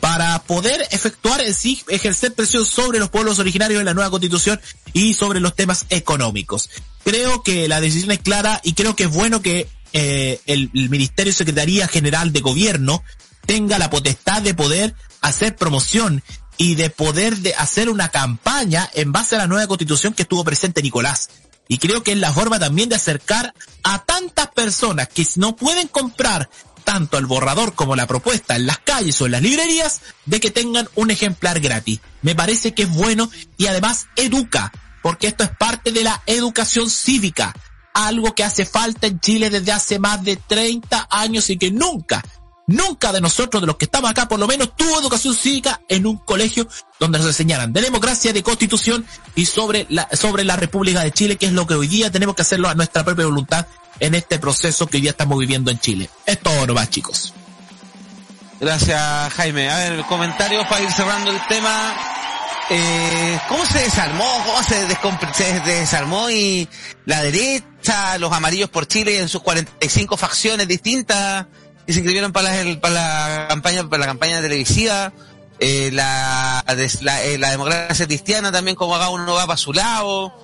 para poder efectuar sí, ejercer presión sobre los pueblos originarios en la nueva constitución y sobre los temas económicos. Creo que la decisión es clara y creo que es bueno que eh, el, el Ministerio y Secretaría General de Gobierno tenga la potestad de poder hacer promoción y de poder de hacer una campaña en base a la nueva constitución que estuvo presente Nicolás. Y creo que es la forma también de acercar a tantas personas que no pueden comprar tanto el borrador como la propuesta en las calles o en las librerías de que tengan un ejemplar gratis. Me parece que es bueno y además educa, porque esto es parte de la educación cívica, algo que hace falta en Chile desde hace más de 30 años y que nunca, nunca de nosotros, de los que estamos acá, por lo menos tuvo educación cívica en un colegio donde nos enseñaran de democracia, de constitución y sobre la, sobre la República de Chile, que es lo que hoy día tenemos que hacerlo a nuestra propia voluntad en este proceso que hoy día estamos viviendo en Chile. Es todo nomás, chicos. Gracias, Jaime. A ver, comentarios para ir cerrando el tema. Eh, ¿Cómo se desarmó? ¿Cómo se, se desarmó y la derecha, los amarillos por Chile en sus 45 facciones distintas que se inscribieron para la, para la campaña, para la campaña televisiva? Eh, la, la, eh, la democracia cristiana también, como cada uno va para su lado.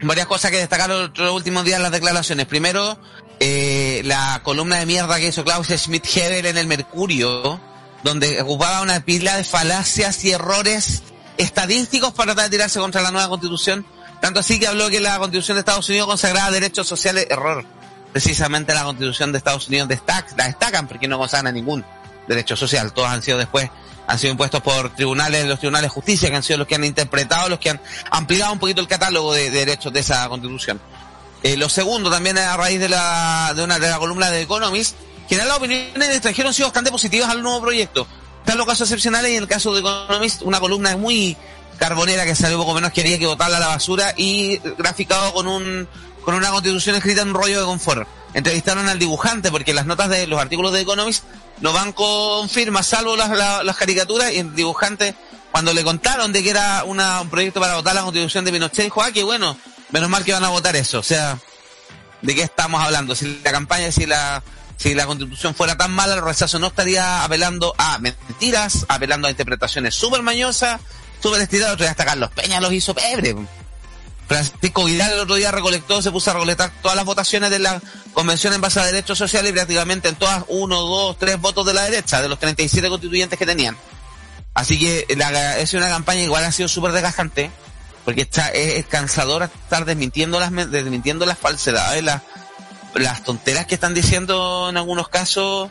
Varias cosas que destacaron los, últimos días las declaraciones. Primero, eh, la columna de mierda que hizo Klaus Schmidt-Hebel en el Mercurio, donde ocupaba una pila de falacias y errores estadísticos para tratar de tirarse contra la nueva constitución. Tanto así que habló que la constitución de Estados Unidos consagraba derechos sociales, error. Precisamente la constitución de Estados Unidos destaca, la destacan porque no consagra ningún derecho social. Todos han sido después, han sido impuestos por tribunales, los tribunales de justicia, que han sido los que han interpretado, los que han ampliado un poquito el catálogo de, de derechos de esa constitución. Eh, lo segundo, también a raíz de la, de una, de la columna de Economist, que las opiniones del extranjero han sido bastante positivas al nuevo proyecto. Están los casos excepcionales y en el caso de Economist, una columna muy carbonera que salió poco menos que haría que botarla a la basura y graficado con un, con una constitución escrita en un rollo de confort. Entrevistaron al dibujante porque las notas de los artículos de Economist no van con firmas, salvo las, las, las caricaturas y el dibujante, cuando le contaron de que era una, un proyecto para votar la constitución de Pinochet, dijo, ah, qué bueno, menos mal que van a votar eso. O sea, ¿de qué estamos hablando? Si la campaña, si la, si la constitución fuera tan mala, el rechazo no estaría apelando a mentiras, apelando a interpretaciones súper mañosas, súper estiradas. Hasta Carlos Peña los hizo pebre. Francisco Vidal el otro día recolectó, se puso a recolectar todas las votaciones de la convención en base a derechos sociales y prácticamente en todas uno, dos, tres votos de la derecha, de los 37 constituyentes que tenían. Así que la, es una campaña igual ha sido súper desgastante, porque está, es, es cansador estar desmintiendo las, desmintiendo las falsedades, las, las tonteras que están diciendo en algunos casos,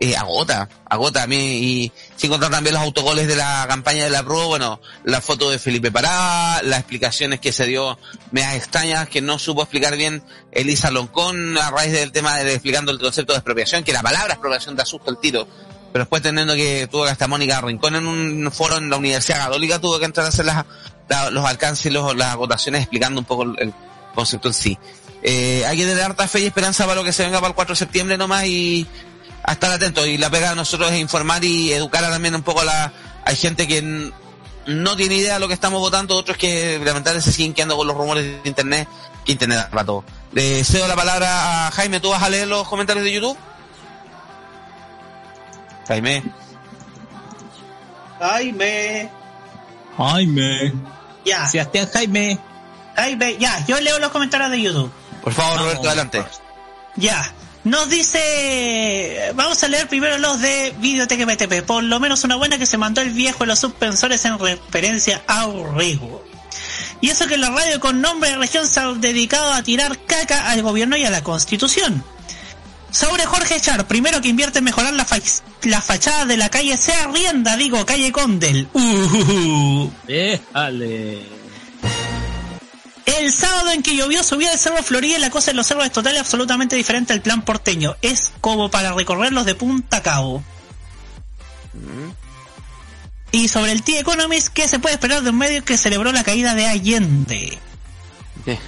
eh, agota, agota a mí, y sin contar también los autogoles de la campaña de la PRO, bueno, la foto de Felipe Pará, las explicaciones que se dio medias extrañas que no supo explicar bien Elisa Loncón a raíz del tema de explicando el concepto de expropiación, que la palabra expropiación da susto el tiro, pero después teniendo que tuvo que hasta Mónica Rincón en un foro en la Universidad Católica tuvo que entrar a hacer las, la, los alcances y los, las votaciones explicando un poco el, el concepto en sí. Eh, hay que tener harta fe y esperanza para lo que se venga para el 4 de septiembre nomás y a estar atentos. Y la pega de nosotros es informar y educar también un poco a la, hay gente que no tiene idea de lo que estamos votando, otros que lamentablemente se siguen quedando con los rumores de internet, que internet para todo. Le cedo la palabra a Jaime, ¿tú vas a leer los comentarios de YouTube? Jaime. Jaime. Jaime. Ya. Sebastián Jaime. Jaime, ya, yo leo los comentarios de YouTube. Por favor, Roberto, adelante. Ya. Nos dice, vamos a leer primero los de Videoteca MTP. Por lo menos una buena que se mandó el viejo de los suspensores en referencia a Urrego. Y eso que la radio con nombre de región se ha dedicado a tirar caca al gobierno y a la constitución. Sobre Jorge Char, primero que invierte en mejorar la, fa la fachada de la calle sea rienda, digo, calle Condel. Uh, Déjale. El sábado en que llovió subía de Cerro Florida y la cosa en los cerros es total y absolutamente diferente al plan porteño. Es como para recorrerlos de punta a cabo. Y sobre el T Economist, ¿qué se puede esperar de un medio que celebró la caída de Allende? ¿Qué?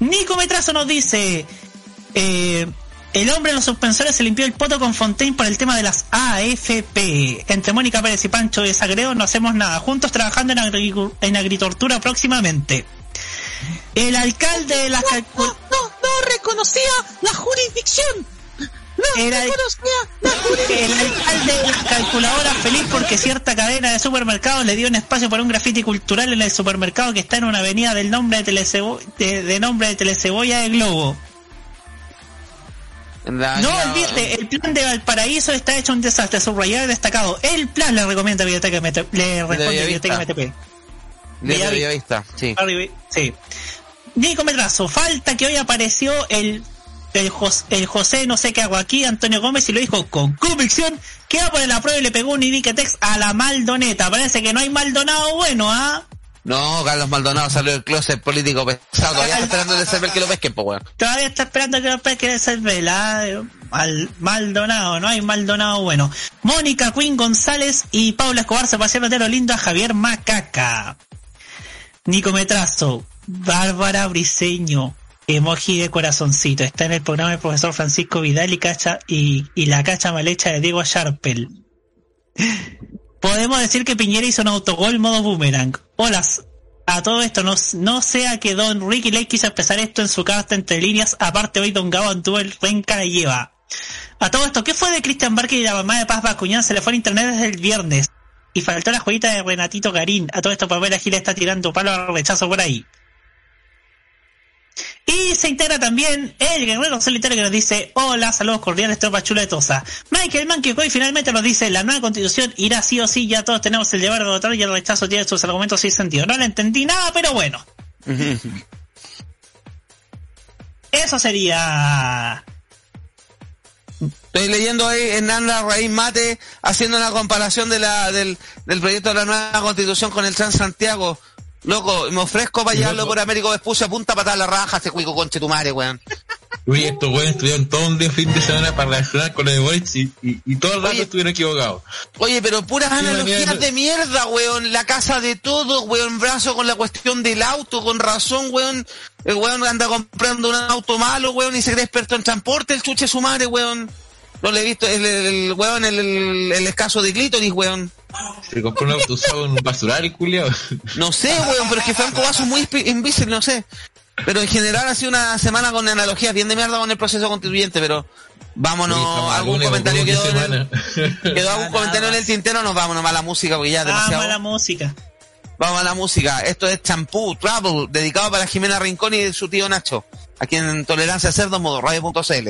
Nico Metrazo nos dice, eh, El hombre en los suspensores se limpió el poto con Fontaine por el tema de las AFP. Entre Mónica Pérez y Pancho de Sagreo no hacemos nada. Juntos trabajando en, agricu- en agricultura próximamente. El alcalde de las No, no, no, no reconocía la jurisdicción. No Era- reconocía la jurisdicción. El alcalde de las calculadoras feliz porque cierta cadena de supermercados le dio un espacio para un grafiti cultural en el supermercado que está en una avenida del nombre de, Telecebo- de, de nombre de Telecebolla de Globo. La- No olvide, el plan de Valparaíso está hecho un desastre, subrayado y destacado. El plan le recomienda Biblioteca MT, le responde. Biblioteca MTP. Bellavista. Bellavista, sí. Sí. Nico Metrazo, falta que hoy apareció el, el, Jos- el José no sé qué hago aquí, Antonio Gómez, y lo dijo con convicción, que va por el apruebo y le pegó un Iniquetex a la Maldoneta. Parece que no hay Maldonado bueno, ¿ah? No, Carlos Maldonado salió del closet político pesado. Todavía está esperando el que lo pesquen, pues, weón. Todavía está esperando que lo pesque de ser vela. Mal, Maldonado, no hay Maldonado bueno. Mónica Quinn González y Paula Escobar se pasearon de lo lindo a Javier Macaca. Nico Metrazo, Bárbara Briseño, emoji de corazoncito. Está en el programa del profesor Francisco Vidal y, cacha, y, y la cacha mal hecha de Diego Sharpel. Podemos decir que Piñera hizo un autogol modo boomerang. Hola, a todo esto, no, no sea que Don Ricky Lake quiso expresar esto en su carta entre líneas. Aparte, hoy Don Gabo tuvo el renca de lleva. A todo esto, ¿qué fue de Christian Barker y la mamá de Paz Bacuñán? Se le fue a internet desde el viernes. Y faltó la joyita de Renatito Garín. A todo esto, Pamela Gil está tirando palo al rechazo por ahí. Y se integra también el guerrero solitario que nos dice, hola, saludos cordiales, tropa chula de Tosa. Michael Mann que hoy finalmente nos dice, la nueva constitución irá sí o sí, ya todos tenemos el deber de votar y el rechazo tiene sus argumentos sin sentido. No le entendí nada, pero bueno. Eso sería... Estoy leyendo ahí Hernán Raíz Mate haciendo una comparación de la, del, del proyecto de la nueva constitución con el Transantiago. Loco, me ofrezco para llevarlo por Américo Vespucio a punta patada la raja, este cuico conche tu madre, weón. Oye, estos güeyes estuvieron todo un día fin de semana para reaccionar con de Boric y, y, y todo el rato Oye. estuvieron equivocados. Oye, pero puras Sí, analogías de mierda, weón. La casa de todo, weón. Brazo con la cuestión del auto, con razón, weón. El weón anda comprando un auto malo, weón, y se cree experto en transporte, el chuche su madre, weón. No le he visto, el, el, el weón, el, el, el escaso de clítoris, weón. Se compró un auto usado en un basural, culiao. No sé, weón, pero es que Franco Vaso es muy invisible, no sé. Pero en general ha sido una semana con analogías bien de mierda con el proceso constituyente, pero vámonos, algún comentario quedó, en el- quedó algún Nada comentario en el tintero, nos vámonos a la música porque ya Ah, demasiado. mala música. Vamos a la música. Esto es Champú Travel, dedicado para Jimena Rincón y su tío Nacho. Aquí en Tolerancia Cerdo, modo radio.cl.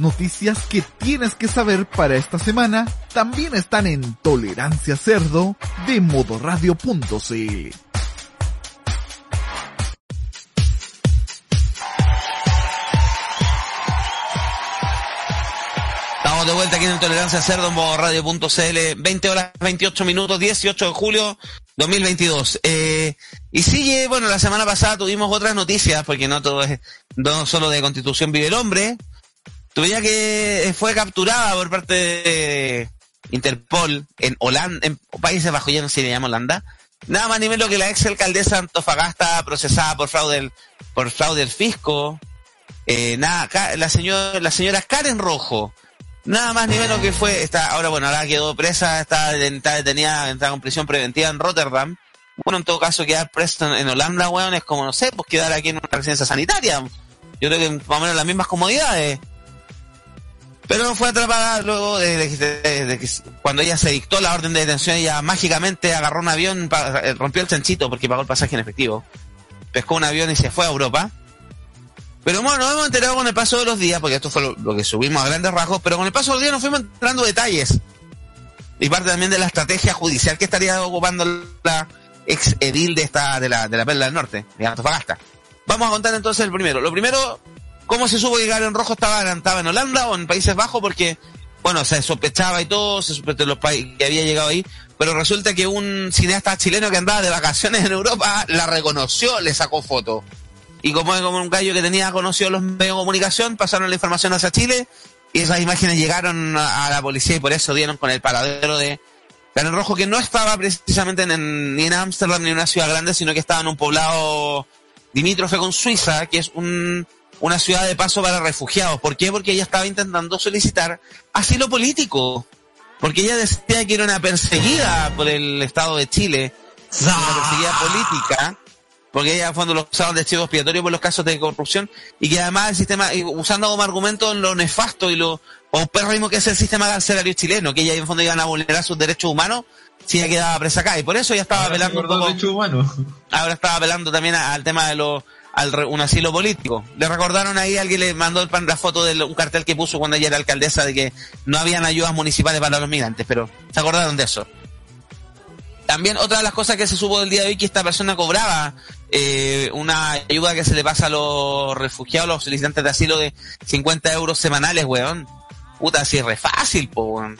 Noticias que tienes que saber para esta semana también están en Tolerancia Cerdo de modoradio.cl. Estamos de vuelta aquí en Tolerancia Cerdo en modoradio.cl, 20 horas 28 minutos, 18 de julio 2022. Eh, y sigue, bueno, la semana pasada tuvimos otras noticias, porque no todo es, no solo de Constitución vive el hombre. Tuve que fue capturada por parte de Interpol en Holanda, en Países Bajos, ya no sé si le llama Holanda. Nada más ni menos que la ex alcaldesa Antofagasta procesada por fraude por fraude del fisco. Eh, nada, la señora, la señora Karen Rojo. Nada más ni menos que fue, está, ahora bueno, ahora quedó presa, está, deten- está detenida, está con prisión preventiva en Rotterdam. Bueno, en todo caso, quedar preso en, en Holanda, weón, es como, no sé, pues quedar aquí en una residencia sanitaria. Yo creo que más o menos las mismas comodidades. Pero fue atrapada luego de, que cuando ella se dictó la orden de detención, ella mágicamente agarró un avión, eh, rompió el chanchito porque pagó el pasaje en efectivo. Pescó un avión y se fue a Europa. Pero bueno, nos hemos enterado con el paso de los días, porque esto fue lo, que subimos a grandes rasgos, pero con el paso de los días nos fuimos enterando detalles. Y parte también de la estrategia judicial que estaría ocupando la ex edil de esta, de la, de la Perla del Norte, de Antofagasta. Vamos a contar entonces el primero. Lo primero, ¿cómo se supo que Karen Rojo estaba, estaba en Holanda o en Países Bajos? Porque, bueno, se sospechaba y todo, se sospechaba los países que había llegado ahí, pero resulta que un cineasta chileno que andaba de vacaciones en Europa la reconoció, le sacó foto. Y como es como un gallo que tenía conocido los medios de comunicación, pasaron la información hacia Chile y esas imágenes llegaron a, la policía y por eso dieron con el paradero de Karen Rojo, que no estaba precisamente en, en- ni en Ámsterdam ni en una ciudad grande, sino que estaba en un poblado limítrofe con Suiza, que es un, una ciudad de paso para refugiados. ¿Por qué? Porque ella estaba intentando solicitar asilo político. Porque ella decía que era una perseguida por el Estado de Chile, una perseguida política, porque ella de los usados de chivo expiatorio por los casos de corrupción, y que además el sistema, usando como argumento lo nefasto y lo paupérrimo que es el sistema carcelario chileno, que ella en el fondo iban a vulnerar sus derechos humanos si ella quedaba presa acá. Y por eso ella estaba Ahora apelando recordó poco ahora estaba apelando también al tema de lo, al re- un asilo político. Le recordaron ahí, alguien le mandó el la foto de un cartel que puso cuando ella era alcaldesa de que no habían ayudas municipales para los migrantes, pero se acordaron de eso. También otra de las cosas que se supo del día de hoy que esta persona cobraba eh, una ayuda que se le pasa a los refugiados, los solicitantes de asilo de 50 euros semanales, weón. Puta, así es re fácil, po, weón.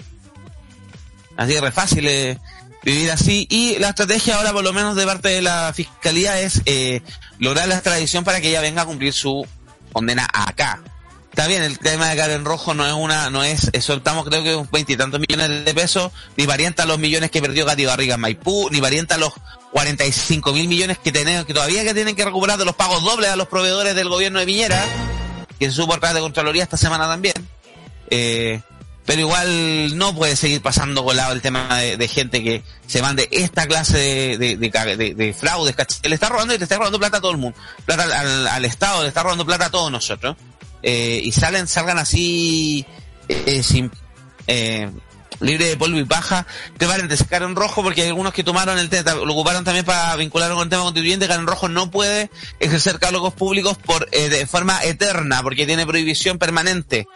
Así es re fácil eh, vivir así. Y la estrategia ahora, por lo menos de parte de la fiscalía, es eh, lograr la extradición para que ella venga a cumplir su condena acá. Está bien, el tema de Karen Rojo no es una, no es, soltamos creo que un veintitantos millones de pesos, ni variante a los millones que perdió Katy Barriga en Maipú, ni variante a los 45 mil millones que tenemos, que todavía que tienen que recuperar de los pagos dobles a los proveedores del gobierno de Piñera, que se supo a través de Contraloría esta semana también. Eh, pero igual no puede seguir pasando colado el tema de, gente que se mande esta clase de, de, de, fraudes, ¿cachai? Le está robando y le está robando plata a todo el mundo, plata al, Estado, le está robando plata a todos nosotros. Eh, y salen, salgan así, eh, sin, eh, libre de polvo y paja. Te valen de Karen Rojo porque hay algunos que tomaron el tema, lo ocuparon también para vincularlo con el tema constituyente. Karen Rojo no puede ejercer cargos públicos por, eh, de forma eterna porque tiene prohibición permanente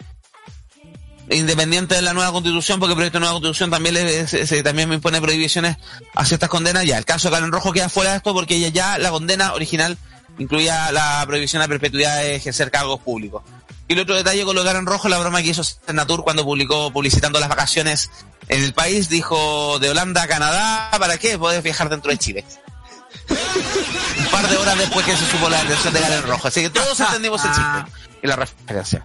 independiente de la nueva constitución, porque el proyecto de nueva constitución también le, se- se- también me impone prohibiciones hacia estas condenas. Ya, el caso de Karen Rojo queda fuera de esto porque ella ya la condena original incluía la prohibición a perpetuidad de ejercer cargos públicos. Y el otro detalle con lo de Karen Rojo, la broma que hizo Senatur cuando publicó publicitando las vacaciones en el país, dijo de Holanda a Canadá, ¿para qué? Puedes viajar dentro de Chile. Un par de horas después que se supo la detención de Karen Rojo. Así que todos entendimos el chiste y la referencia.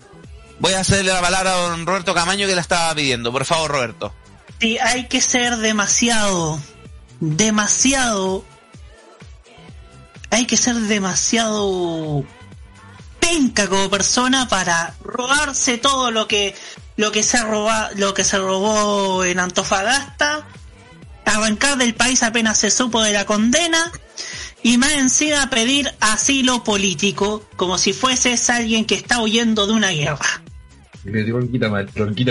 Voy a hacerle la palabra a don Roberto Camaño que la estaba pidiendo. Por favor, Roberto. Sí, hay que ser demasiado, demasiado, hay que ser demasiado penca como persona para robarse todo lo que, lo que se roba, lo que se robó en Antofagasta, arrancar del país apenas se supo de la condena y más encima pedir asilo político como si fueses alguien que está huyendo de una guerra. Le dio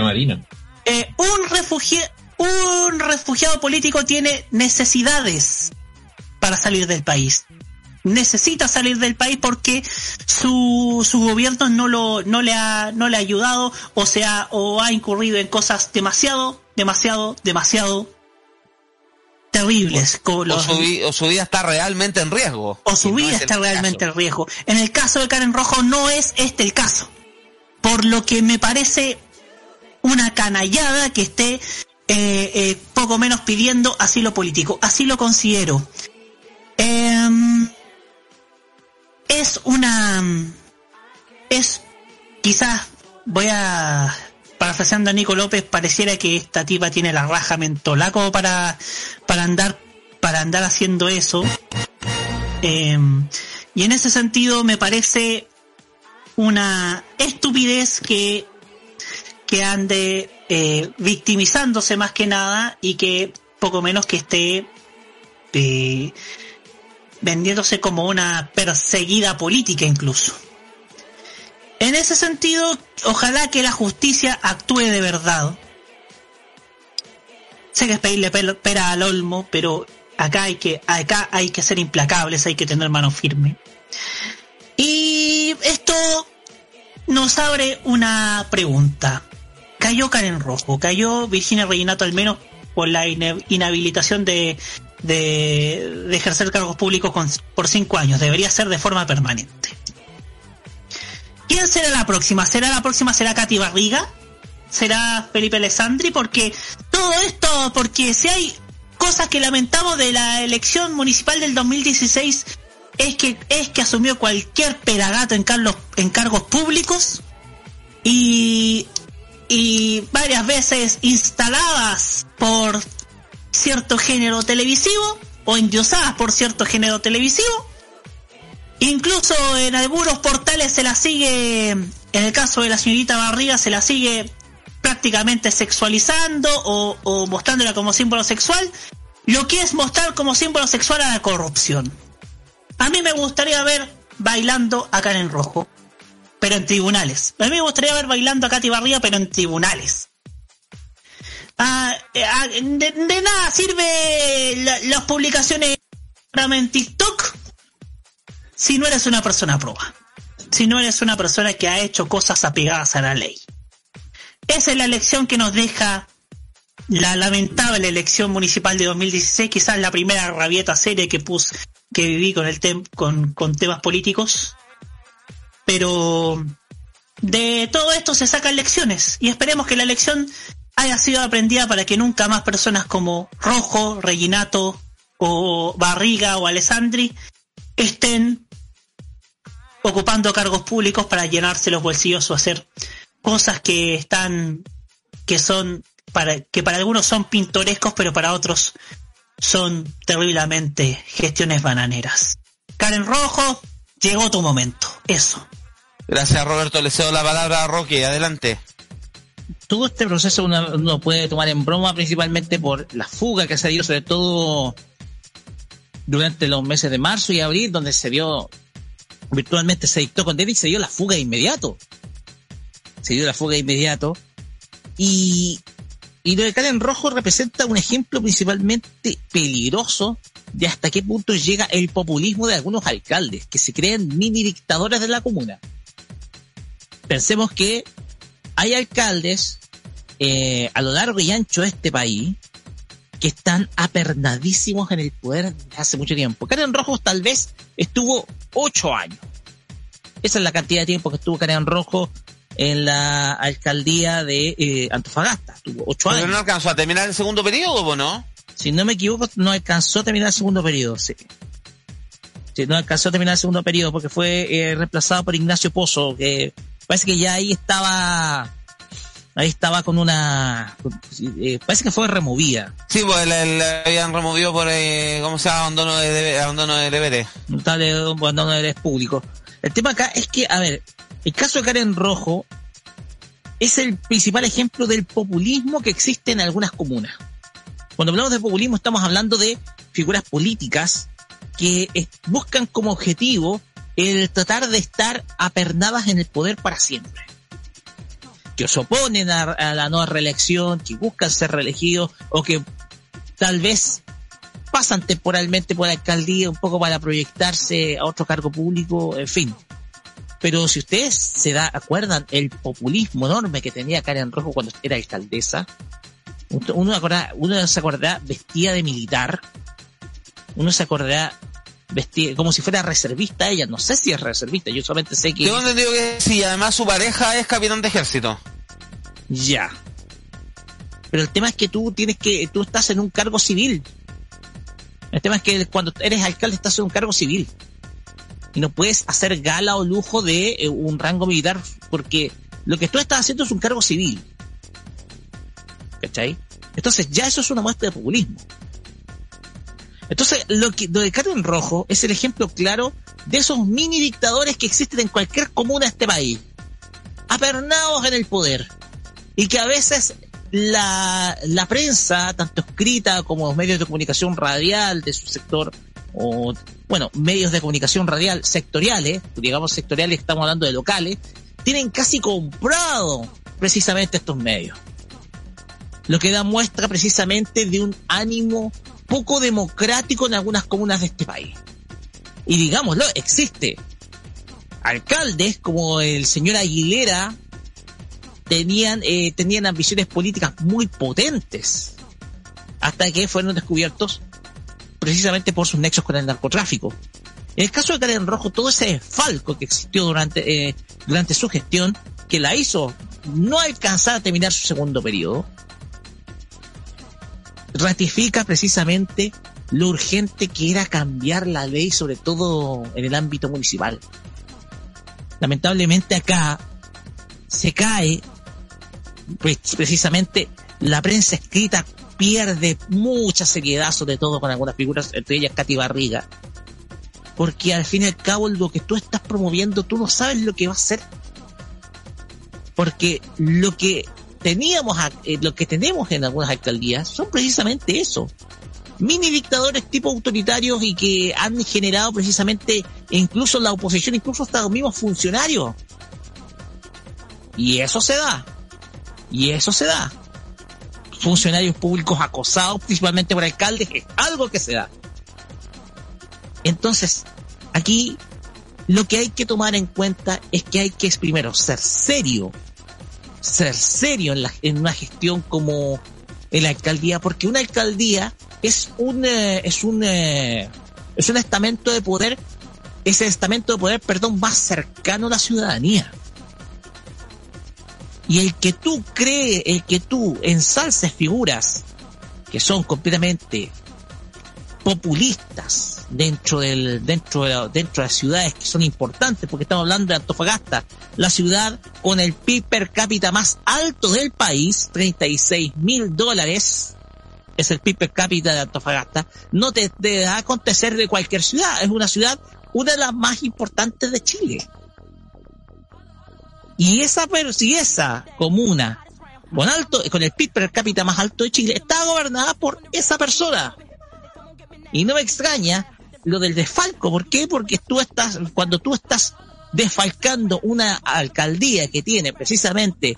marina. Eh, un, refugia- un refugiado político tiene necesidades para salir del país. necesita salir del país porque su, su gobierno no lo, no le ha, no le ha ayudado, o sea, o ha incurrido en cosas demasiado, demasiado, demasiado terribles. como O los- su, vi- o su vida está realmente en riesgo. o su no vida es está realmente caso. en riesgo. En el caso de Karen Rojo no es este el caso. Por lo que me parece una canallada que esté eh, eh, poco menos pidiendo asilo político. Así lo considero. Em, es una... Es quizás, voy a... Parafraseando a Nico López, pareciera que esta tipa tiene la raja mentola como para, para andar para andar haciendo eso. Eh, y en ese sentido me parece una estupidez que, que ande eh, victimizándose más que nada y que poco menos que esté eh, vendiéndose como una perseguida política incluso. En ese sentido, ojalá que la justicia actúe de verdad. Sé que es pedirle pera al olmo, pero acá hay que, acá hay que ser implacables, hay que tener mano firme. Y esto nos abre una pregunta. Cayó Karen Rojo, cayó Virginia Reginato al menos por la inhabilitación de, de, de ejercer cargos públicos por cinco años. Debería ser de forma permanente. ¿Quién será la próxima? ¿Será la próxima? ¿Será Katy Barriga? ¿Será Felipe Alessandri? Porque todo esto, porque si hay cosas que lamentamos de la elección municipal del 2016 es que es que asumió cualquier pelagato en, en cargos públicos y, y varias veces instaladas por cierto género televisivo o endiosadas por cierto género televisivo Incluso en algunos portales se la sigue, en el caso de la señorita Barriga, se la sigue prácticamente sexualizando o mostrándola como símbolo sexual, lo que es mostrar como símbolo sexual a la corrupción. A mí me gustaría ver bailando a Karen Rojo, pero en tribunales. A mí me gustaría ver bailando a Katy Barriga, pero en tribunales. Ah, eh, ah, de, nada sirve la- las publicaciones en TikTok si no eres una persona proba, si no eres una persona que ha hecho cosas apegadas a la ley. Esa es la lección que nos deja la lamentable elección municipal de 2016, quizás la primera rabieta seria que pus, que viví con el tem- con, con temas políticos. Pero de todo esto se sacan lecciones y esperemos que la lección haya sido aprendida para que nunca más personas como Rojo, Reginato o Barriga o Alessandri estén ocupando cargos públicos para llenarse los bolsillos o hacer cosas que están que son para que para algunos son pintorescos pero para otros son terriblemente gestiones bananeras. Karen Rojo, llegó tu momento. Eso. Gracias Roberto, le cedo la palabra a Roque, adelante. todo este proceso uno, uno puede tomar en broma principalmente por la fuga que se dio, sobre todo durante los meses de marzo y abril, donde se dio, virtualmente se dictó condena y se dio la fuga de inmediato. Se dio la fuga de inmediato. Y, y lo de Karen Rojo representa un ejemplo principalmente peligroso de hasta qué punto llega el populismo de algunos alcaldes que se creen mini dictadores de la comuna. Pensemos que hay alcaldes eh, a lo largo y ancho de este país que están apernadísimos en el poder desde hace mucho tiempo. Karen Rojo tal vez estuvo ocho años. Esa es la cantidad de tiempo que estuvo Karen Rojo en la alcaldía de eh, Antofagasta. Estuvo ocho Pero años. no alcanzó a terminar el segundo periodo, ¿o no? Si no me equivoco, no alcanzó a terminar el segundo periodo, sí. Sí, no alcanzó a terminar el segundo periodo porque fue eh, reemplazado por Ignacio Pozo, que parece que ya ahí estaba, ahí estaba con una, eh, parece que fue removida. Sí, pues la, habían removido por, eh, ¿cómo se llama? Abandono de, abandono de deberes. de abandono del público. El tema acá es que, a ver, el caso de Karen Rojo es el principal ejemplo del populismo que existe en algunas comunas. Cuando hablamos de populismo estamos hablando de figuras políticas que buscan como objetivo el tratar de estar apernadas en el poder para siempre. Que se oponen a, a la nueva reelección, que buscan ser reelegidos o que tal vez pasan temporalmente por la alcaldía un poco para proyectarse a otro cargo público, en fin. Pero si ustedes se da, acuerdan el populismo enorme que tenía Karen Rojo cuando era alcaldesa, uno, acorda, uno se acordará vestida de militar, uno se acordará vestida como si fuera reservista ella, no sé si es reservista, yo solamente sé que... Tengo entendido que sí, además su pareja es capitán de ejército. Ya. Pero el tema es que tú tienes que, tú estás en un cargo civil. El tema es que cuando eres alcalde estás en un cargo civil. Y no puedes hacer gala o lujo de eh, un rango militar porque lo que tú estás haciendo es un cargo civil. ¿Cachai? Entonces ya eso es una muestra de populismo. Entonces, lo que lo de Karen Rojo es el ejemplo claro de esos mini dictadores que existen en cualquier comuna de este país. Apernados en el poder. Y que a veces la, la prensa, tanto escrita como los medios de comunicación radial de su sector, o, bueno, medios de comunicación radial sectoriales, digamos sectoriales, estamos hablando de locales, tienen casi comprado precisamente estos medios. Lo que da muestra precisamente de un ánimo poco democrático en algunas comunas de este país. Y digámoslo, existe alcaldes como el señor Aguilera tenían, eh, tenían ambiciones políticas muy potentes hasta que fueron descubiertos precisamente por sus nexos con el narcotráfico. En el caso de Karen Rojo, todo ese falco que existió durante, eh, durante su gestión, que la hizo no alcanzar a terminar su segundo periodo, ratifica precisamente lo urgente que era cambiar la ley, sobre todo en el ámbito municipal. Lamentablemente acá se cae, pues precisamente la prensa escrita pierde mucha seriedad, sobre todo con algunas figuras, entre ellas Katy Barriga. Porque al fin y al cabo lo que tú estás promoviendo, tú no sabes lo que va a ser. Porque lo que teníamos, eh, lo que tenemos en algunas alcaldías son precisamente eso. Mini dictadores tipo autoritarios y que han generado precisamente incluso la oposición, incluso hasta los mismos funcionarios. Y eso se da. Y eso se da. Funcionarios públicos acosados principalmente por alcaldes es algo que se da. Entonces, aquí lo que hay que tomar en cuenta es que hay que primero ser serio ser serio en, la, en una gestión como en la alcaldía, porque una alcaldía es un, eh, es un, eh, es un estamento de poder, es el estamento de poder, perdón, más cercano a la ciudadanía. Y el que tú crees, el que tú ensalces figuras que son completamente populistas dentro del dentro de, dentro de las ciudades que son importantes porque estamos hablando de Antofagasta la ciudad con el PIB per cápita más alto del país 36 mil dólares es el PIB per cápita de Antofagasta no te, te va a acontecer de cualquier ciudad. Es una ciudad una de las más importantes de Chile y esa si esa comuna con alto con el PIB per cápita más alto de Chile está gobernada por esa persona y no me extraña lo del desfalco. ¿Por qué? Porque tú estás, cuando tú estás desfalcando una alcaldía que tiene precisamente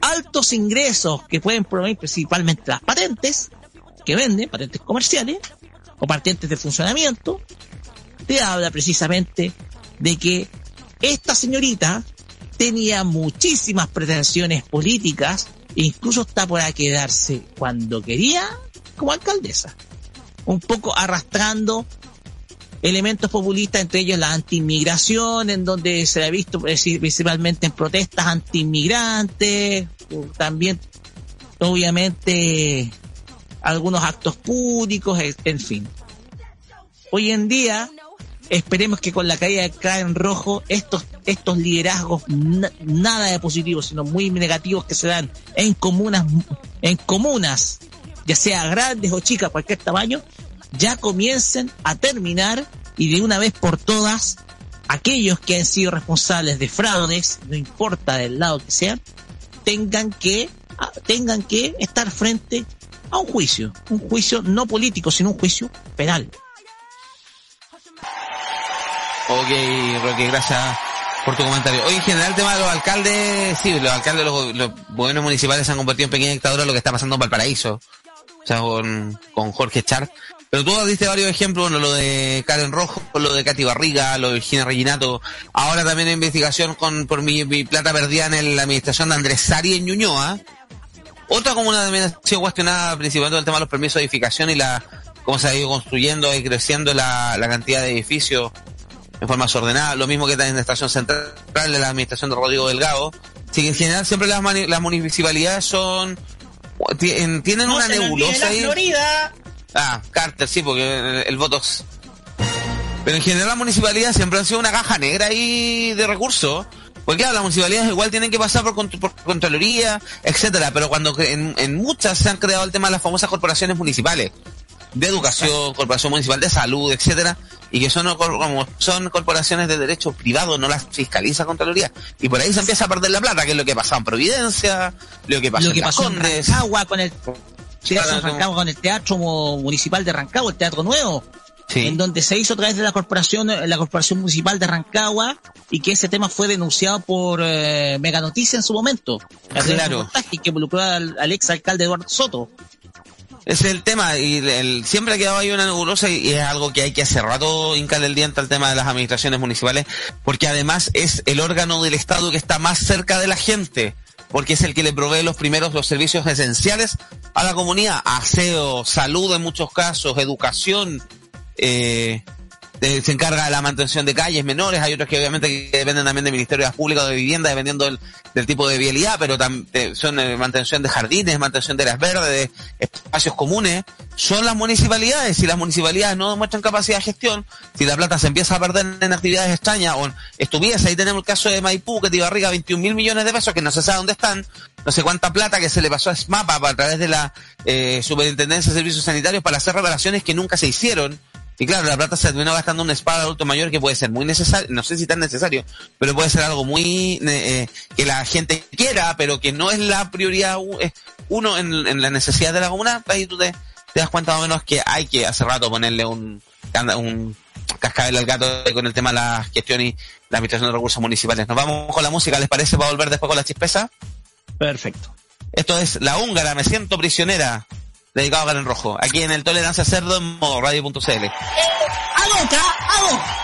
altos ingresos que pueden provenir principalmente las patentes que venden, patentes comerciales o patentes de funcionamiento, te habla precisamente de que esta señorita tenía muchísimas pretensiones políticas incluso está por quedarse cuando quería como alcaldesa un poco arrastrando elementos populistas, entre ellos la anti-inmigración, en donde se ha visto principalmente en protestas anti-inmigrantes, también obviamente algunos actos públicos, en fin. Hoy en día, esperemos que con la caída de Karen Rojo, estos, estos liderazgos nada de positivos, sino muy negativos que se dan en comunas, en comunas ya sea grandes o chicas, cualquier tamaño, ya comiencen a terminar y de una vez por todas aquellos que han sido responsables de fraudes, no importa del lado que sean, tengan que ah, tengan que estar frente a un juicio, un juicio no político, sino un juicio penal. Ok, Roque, gracias por tu comentario. Hoy en general el tema de los alcaldes, sí, los alcaldes, los, los gobiernos municipales se han convertido en pequeñas dictaduras, lo que está pasando en Valparaíso o sea, con, Jorge Char, Pero tú diste varios ejemplos, bueno, lo de Karen Rojo, lo de Katy Barriga, lo de Virginia Reginato. Ahora también hay investigación con por mi, mi plata perdida en la administración de Andrés Sari en Ñuñoa. Otra comuna también ha sido cuestionada principalmente el tema de los permisos de edificación y la cómo se ha ido construyendo y creciendo la cantidad de edificios en forma desordenada. Lo mismo que en la estación central de la administración de Rodrigo Delgado. Así que en general siempre las, mani- las municipalidades son tien- tienen No una nebulosa ahí. Florida. Ah, Carter, sí, porque el, el voto es- Pero en general las municipalidades siempre han sido una caja negra ahí de recursos. Porque claro, las municipalidades igual tienen que pasar por, cont- por Contraloría, etcétera, pero cuando en, en muchas se han creado el tema de las famosas corporaciones municipales, de educación, corporación municipal de salud, etcétera, y que son como son corporaciones de derecho privado, no las fiscaliza Contraloría. Y por ahí se empieza a perder la plata, que es lo que pasó en Providencia, lo que pasó Lo en que Las pasó en. Rancagua con el Teatro Rancagua con el Teatro Mu- Municipal de Rancagua, el Teatro Nuevo, Sí. en donde se hizo a través de la corporación, la corporación municipal de Rancagua y que ese tema fue denunciado por eh, Mega Noticia en su momento. Claro. que involucró al, al ex alcalde Eduardo Soto. Ese es el tema, y el- siempre ha quedado ahí una nebulosa y, es algo que hay que hace rato hincarle el diente al tema de las administraciones municipales, porque además es el órgano del Estado que está más cerca de la gente, porque es el que le provee los primeros los servicios esenciales a la comunidad, aseo, salud en muchos casos, educación, eh, eh, se encarga de la mantención de calles menores, hay otros que obviamente que dependen también del Ministerio de las Públicas de Vivienda, dependiendo del, tipo de vialidad, pero también son eh, mantención de jardines, mantención de áreas verdes, de espacios comunes, son las municipalidades. Si las municipalidades no demuestran capacidad de gestión, si la plata se empieza a perder en actividades extrañas o en estupideces, ahí tenemos el caso de Maipú, que te Barriga 21 mil millones de pesos, que no se sabe dónde están, no sé cuánta plata que se le pasó a SMAPA a través de la eh, Superintendencia de Servicios Sanitarios para hacer reparaciones que nunca se hicieron. Y claro, la plata se terminó gastando en un spa de adulto mayor que puede ser muy necesario, no sé si tan necesario, pero puede ser algo muy eh, eh, que la gente quiera, pero que no es la prioridad eh, uno en, en la necesidad de la comuna. Ahí tú te, te das cuenta más o menos que hay que hace rato ponerle un, un cascabel al gato con el tema de la gestión y la administración de recursos municipales. Nos vamos con la música, ¿les parece? Para volver después con la chispeza. Perfecto. Esto es La Húngara, me siento prisionera, dedicado a Karen Rojo, aquí en el Tolerancia Cerdo en modo radio.cl. ¡A boca! ¡A boca!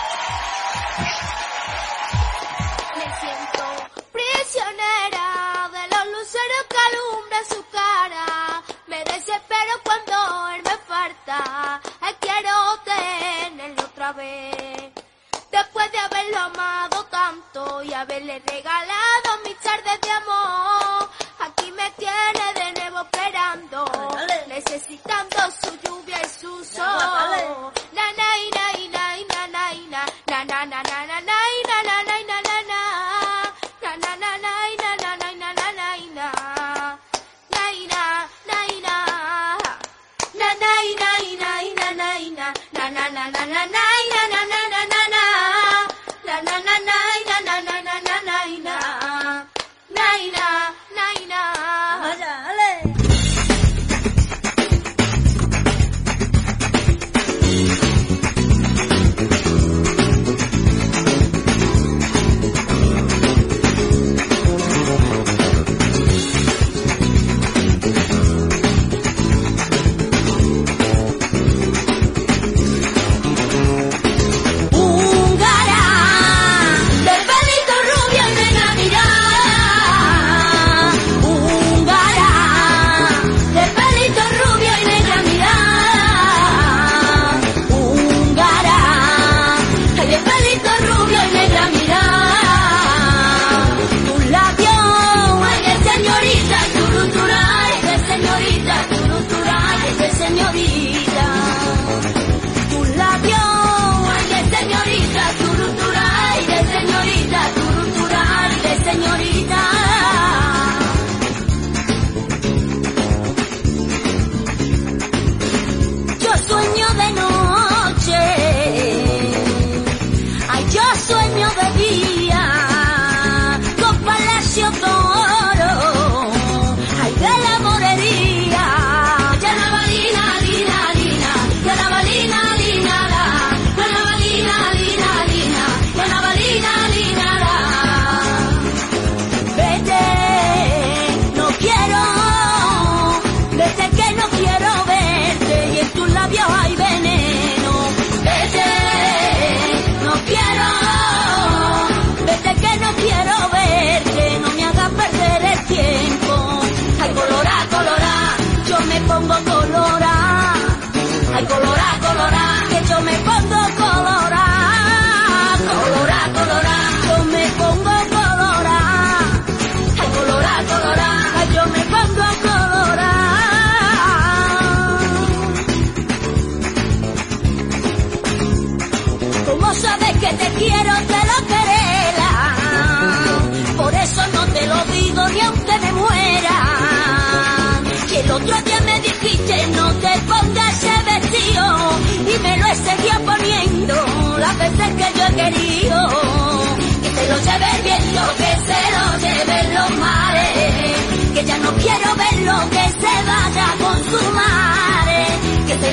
Me siento prisionera de los luceros que alumbran su cara. Me desespero cuando él me falta. Quiero tenerlo otra vez. Después de haberlo amado tanto y haberle regalado mis tardes de amor,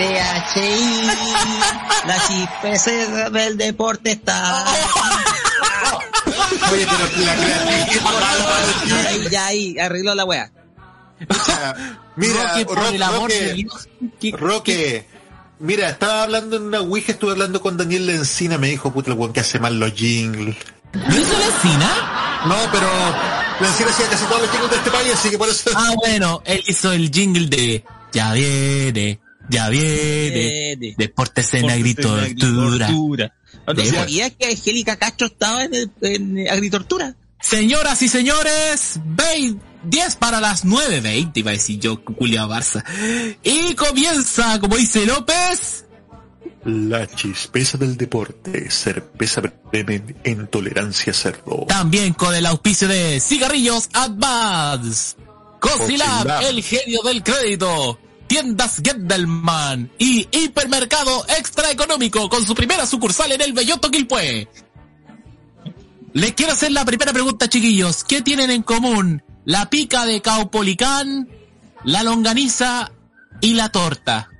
PHI, la chispeza del deporte está. Oye, pero la creatividad. Ya ahí, arregló la wea. Mira, Roque, por el amor Roque, de Dios. ¿Qué- Roque, mira, estaba hablando en una Ouija, estuve hablando con Daniel Lencina, me dijo, puta, el weón que hace mal los jingles. ¿Lo hizo la encina? No, pero Lencina hacía casi todos los jingles de este país, así que por eso... Ah, bueno, él hizo el jingle de Ya viene, ya viene. Viene. Deportes en agricultura. ¿No sabías que Angélica Castro estaba en, el, en agricultura? Señoras y señores, 20, 10 para las 9.20, iba a decir yo, Julio Barça. Y comienza, como dice López, La chispeza del deporte, cerveza bremen en tolerancia cerdo. también con el auspicio de Cigarrillos Advance, Cosilab. el genio del crédito, Tiendas Gendelman y Hipermercado Extra Económico con su primera sucursal en el Belloto Quilpue. Les quiero hacer la primera pregunta, chiquillos. ¿Qué tienen en común la pica de Caupolicán, la longaniza y la torta?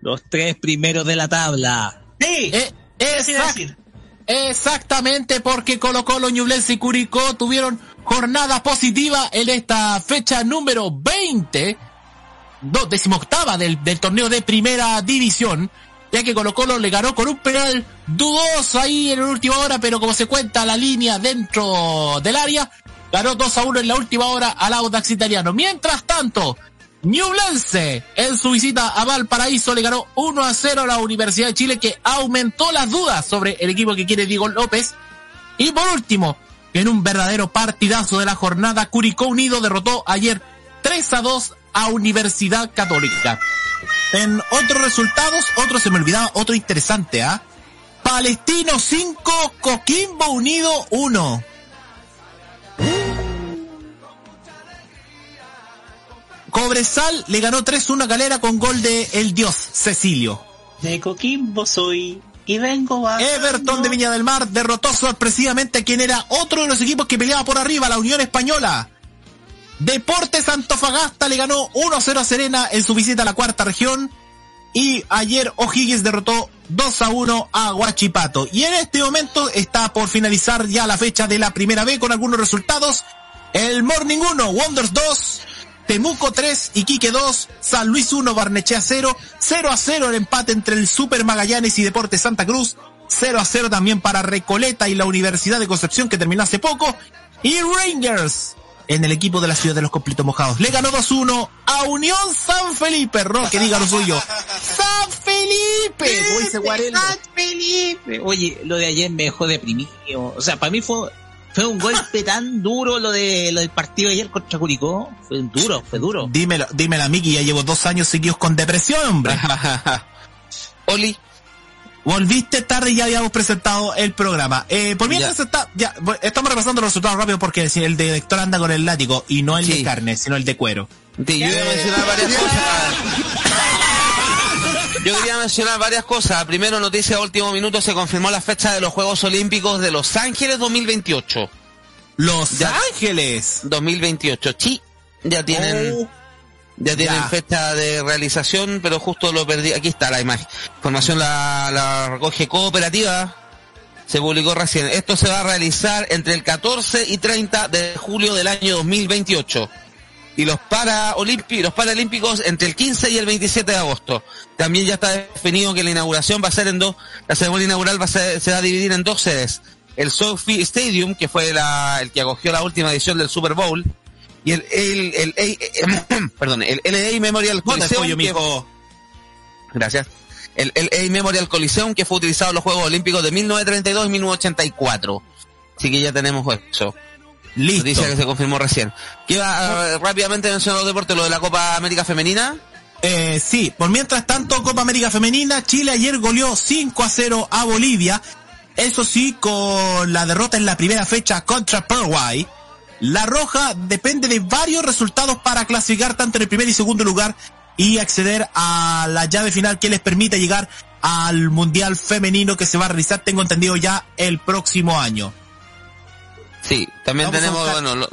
Los tres primeros de la tabla. Sí, Eh, ¿qué iba a exact- decir? Exactamente, porque Colo Colo, Ñublense y Curicó tuvieron jornada positiva en esta fecha número 20, do- decimoctava del, del torneo de primera división, ya que Colo Colo le ganó con un penal dudoso ahí en la última hora, pero como se cuenta la línea dentro del área, ganó 2 a 1 en la última hora al Audax italiano. Mientras tanto, Ñublense en su visita a Valparaíso le ganó 1 a 0 a la Universidad de Chile que aumentó las dudas sobre el equipo que quiere Diego López. Y por último, en un verdadero partidazo de la jornada, Curicó Unido derrotó ayer 3 a 2 a Universidad Católica. En otros resultados, otro se me olvidaba, otro interesante, ¿ah? Palestino 5, Coquimbo Unido 1. Cobresal le ganó 3-1 a Galera con gol de El Dios, Cecilio. De Coquimbo soy y vengo a... Everton de Viña del Mar derrotó sorpresivamente a quien era otro de los equipos que peleaba por arriba, la Unión Española. Deportes Antofagasta le ganó 1-0 a Serena en su visita a la cuarta región. Y ayer O'Higgins derrotó 2 a 1 a Huachipato. Y en este momento está por finalizar ya la fecha de la primera B con algunos resultados. El Morning 1, Wonders 2, Temuco 3, Iquique 2, San Luis 1, Barnechea 0, 0 a 0 el empate entre el Super Magallanes y Deportes Santa Cruz, 0 a 0 también para Recoleta y la Universidad de Concepción que terminó hace poco, y Rangers en el equipo de la ciudad de los completos mojados. Le ganó 2-1 a Unión San Felipe, Roque, diga lo suyo. ¡San Felipe! San Felipe. Oye, lo de ayer me dejó deprimido. O sea, para mí fue, fue un golpe tan duro lo de lo del partido de ayer contra Curicó. Fue duro, fue duro. Dímelo, dímelo a mí que ya llevo dos años seguidos con depresión, hombre. Oli, Volviste tarde y ya habíamos presentado el programa. Eh, por Ya. mientras está, ya, estamos repasando los resultados rápido porque si el director anda con el látigo y no el Sí. de carne, sino el de cuero. yo iba a mencionar varias cosas. Yo quería mencionar varias cosas. Primero, noticia de último minuto, se confirmó la fecha de los Juegos Olímpicos de Los Ángeles 2028. Los Ya. Ángeles. 2028. Sí, ya tienen, Oh, ya tienen ya. fecha de realización, pero justo lo perdí. Aquí está la imagen. Información la, la recoge cooperativa. Se publicó recién. Esto se va a realizar entre el 14 y 30 de julio del año 2028. y los Paraolímpicos, los Paralímpicos entre el 15 y el 27 de agosto. También ya está definido que la inauguración va a ser en dos, la ceremonia inaugural va a ser, se va a dividir en dos sedes. El Sophie Stadium, que fue la, el que acogió la última edición del Super Bowl, y el, el, el, el- perdón, el LA Memorial Coliseum, que-. Gracias. El, el LA Memorial Coliseum que fue utilizado en los Juegos Olímpicos de 1932 y 1984. Así que ya tenemos eso. Listo. Noticia que se confirmó recién. ¿Qué va rápidamente mencionar los deportes, lo de la Copa América Femenina? Eh, sí, por mientras tanto, Copa América Femenina, Chile ayer goleó 5 a 0 a Bolivia. Eso sí, con la derrota en la primera fecha contra Paraguay. La Roja depende de varios resultados para clasificar tanto en el primer y segundo lugar y acceder a la llave final que les permite llegar al Mundial Femenino que se va a realizar, tengo entendido ya, el próximo año. Sí, también Vamos tenemos, buscar- bueno, lo,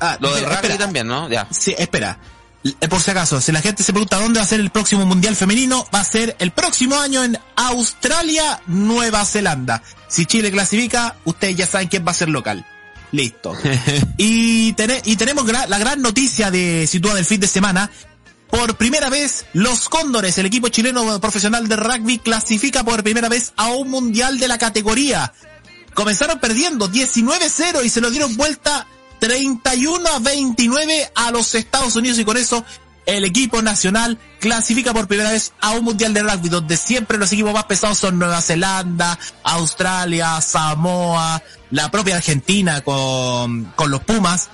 Ah, lo del espera, rugby espera. también, ¿no? Ya. Sí, espera. Eh, Por si acaso, si la gente se pregunta dónde va a ser el próximo Mundial Femenino, va a ser el próximo año en Australia, Nueva Zelanda. Si Chile clasifica, ustedes ya saben quién va a ser local. Listo. y, y tenemos gra- la gran noticia de Sitúa del fin de semana. Por primera vez, los Cóndores, el equipo chileno profesional de rugby, clasifica por primera vez a un Mundial de la categoría. Comenzaron perdiendo 19-0 y se lo dieron vuelta 31 a 29 a los Estados Unidos y con eso el equipo nacional clasifica por primera vez a un mundial de rugby donde siempre los equipos más pesados son Nueva Zelanda, Australia, Samoa, la propia Argentina con, con los Pumas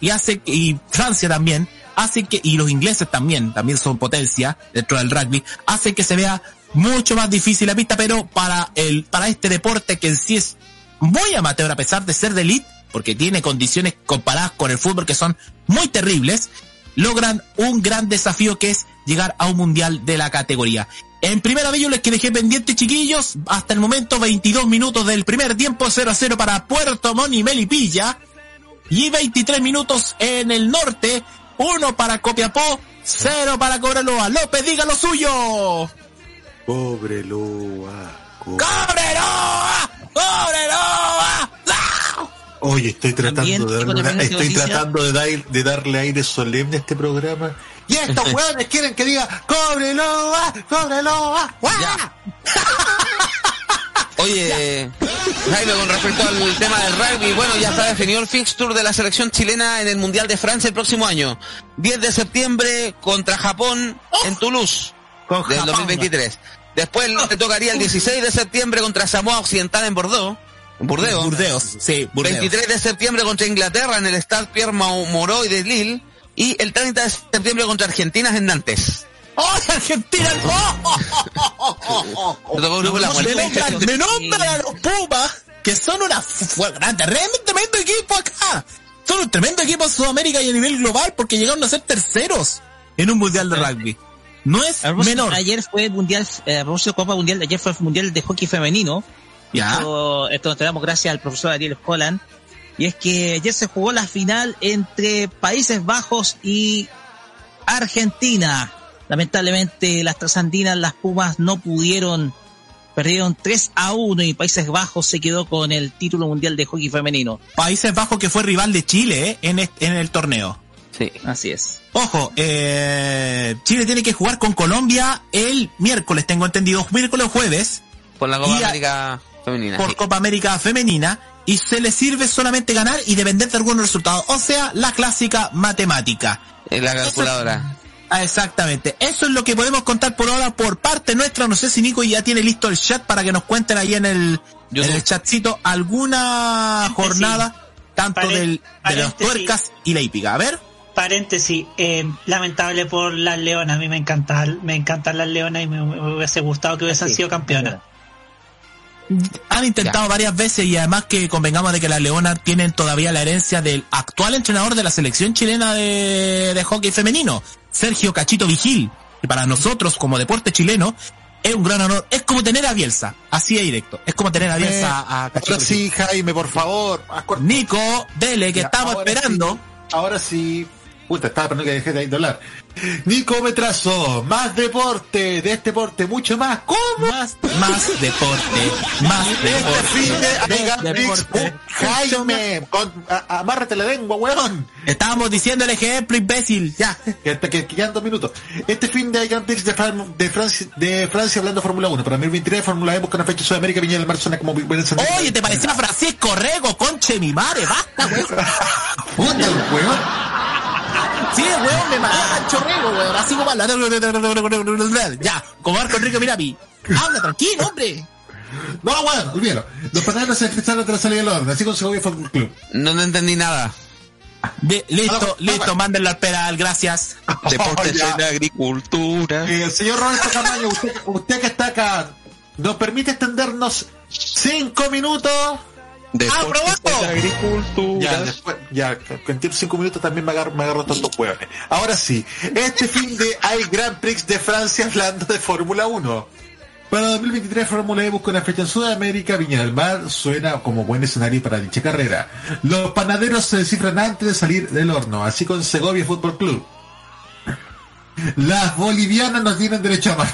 y hace y Francia también. Hace que y los ingleses también también son potencia dentro del rugby. Hace que se vea mucho más difícil la pista pero para el para este deporte que en sí es muy amateur a pesar de ser de elite porque tiene condiciones comparadas con el fútbol que son muy terribles logran un gran desafío que es llegar a un mundial de la categoría en primera vez yo les que dejé pendientes chiquillos hasta el momento 22 minutos del primer tiempo 0 a 0 para Puerto Montt y Melipilla y 23 minutos en el norte, uno para Copiapó, cero para Cobreloa. López, diga lo suyo. Pobre Loa. co- ¡Cobreloa! ¡Cobreloa! ¡Ah! Oye, estoy tratando de darle estoy tratando de, dar- de darle aire solemne a este programa. Y estos hueones quieren que diga ¡Cóbrelo! ¡Cóbrelo! Ya. Oye, Jaime, con respecto al tema del rugby, bueno, ya está definido el fixture de la selección chilena en el Mundial de Francia el próximo año. 10 de septiembre contra Japón en Toulouse, Con del Japón. 2023. Después le tocaría el 16 de septiembre contra Samoa Occidental en Bordeaux. Burdeos. Burdeos, sí, Burdeos. 23 de septiembre contra Inglaterra en el Stade Pierre Mau- Moroy de Lille. Y el 30 de septiembre contra Argentina en Nantes. ¡Oh, Argentina! ¡Oh, oh, oh, oh, oh, oh! Tocó grupo la Me nombran, me nombran a los Pumas, que son una gran- tremendo, equipo acá. Son un tremendo equipo en Sudamérica y a nivel global porque llegaron a ser terceros en un mundial de rugby. No es menor. Ayer fue mundial, eh, Copa Mundial, ayer fue el mundial de hockey femenino. Ya. Esto, esto nos tenemos gracias al profesor Ariel Holland. Y es que ayer se jugó la final entre Países Bajos y Argentina. Lamentablemente las trasandinas, las Pumas no pudieron, perdieron 3 a 1 y Países Bajos se quedó con el título mundial de hockey femenino. Países Bajos que fue rival de Chile eh, en, este- en el torneo. Sí. Así es. Ojo, eh, Chile tiene que jugar con Colombia el miércoles, tengo entendido, miércoles o jueves, Por la Copa Y a- América Femenina. por sí. Copa América Femenina, y se le sirve solamente ganar y depender de algunos resultados. O sea, la clásica matemática. En la calculadora. Ah, exactamente. Eso es lo que podemos contar por ahora por parte nuestra. No sé si Nico ya tiene listo el chat para que nos cuenten ahí en el, en el chatcito alguna jornada, tanto del, de los paréntesis. tuercas y la hípica. A ver. Paréntesis, eh, lamentable por las leonas, a mí me encantan, me encantan las leonas y me, me hubiese gustado que hubiesen Sí. sido campeonas. Han intentado varias veces y además que convengamos de que las Leonas tienen todavía la herencia del actual entrenador de la selección chilena de, de hockey femenino, Sergio Cachito Vigil, que para nosotros como deporte chileno es un gran honor. Es como tener a Bielsa, así de directo. Es como tener a Bielsa a Cachito Ahora sí, Jaime, por favor. Nico, dele, que Ya, estamos ahora esperando. sí, ahora sí. Puta, estaba esperando que dejé de hablar. Nico Metrazo, más deporte, de este deporte, mucho más. ¿Cómo? Más, más deporte, más Este deporte. fin de Jaime, con, a- amárrate la lengua, weón. Estábamos diciendo el ejemplo, imbécil. Ya. Que, que, que quedan dos minutos. Este fin de Grand Prix de, Fran- de, Francia, de Francia hablando de Fórmula 1. Para 2023, Fórmula E busca una fecha en Sudamérica, Viña del Mar suena como Oye, ¿te parecía Francisco Rego, conche mi madre? Basta, weón. Puta weón. Sí, weón, me mata chorrego, weón. Así como habla. Ya, como Marco Enrique Mirapi. Habla tranquilo, hombre. No, weón, olvídalo. Los panaderos se expresaron tras salir del orden, así con Segovia Fútbol Club. No, no entendí nada. De- listo, Aló, listo, aló. mándenlo al pedal, gracias. Deporte, ya. de agricultura. Eh, señor Roberto Camaño, usted, usted que está acá, ¿nos permite extendernos cinco minutos? Probando! de agricultura. Ya, después, ya, tiempo cinco minutos también me agarro, me agarro tantos hueones. Ahora sí, este fin de hay Grand Prix de Francia hablando de Fórmula 1. Para 2023 Fórmula E busca una fecha en Sudamérica, Viña del Mar suena como buen escenario para dicha carrera. Los panaderos se descifran antes de salir del horno, así con Segovia Fútbol Club. Las bolivianas nos tienen derecho a mano.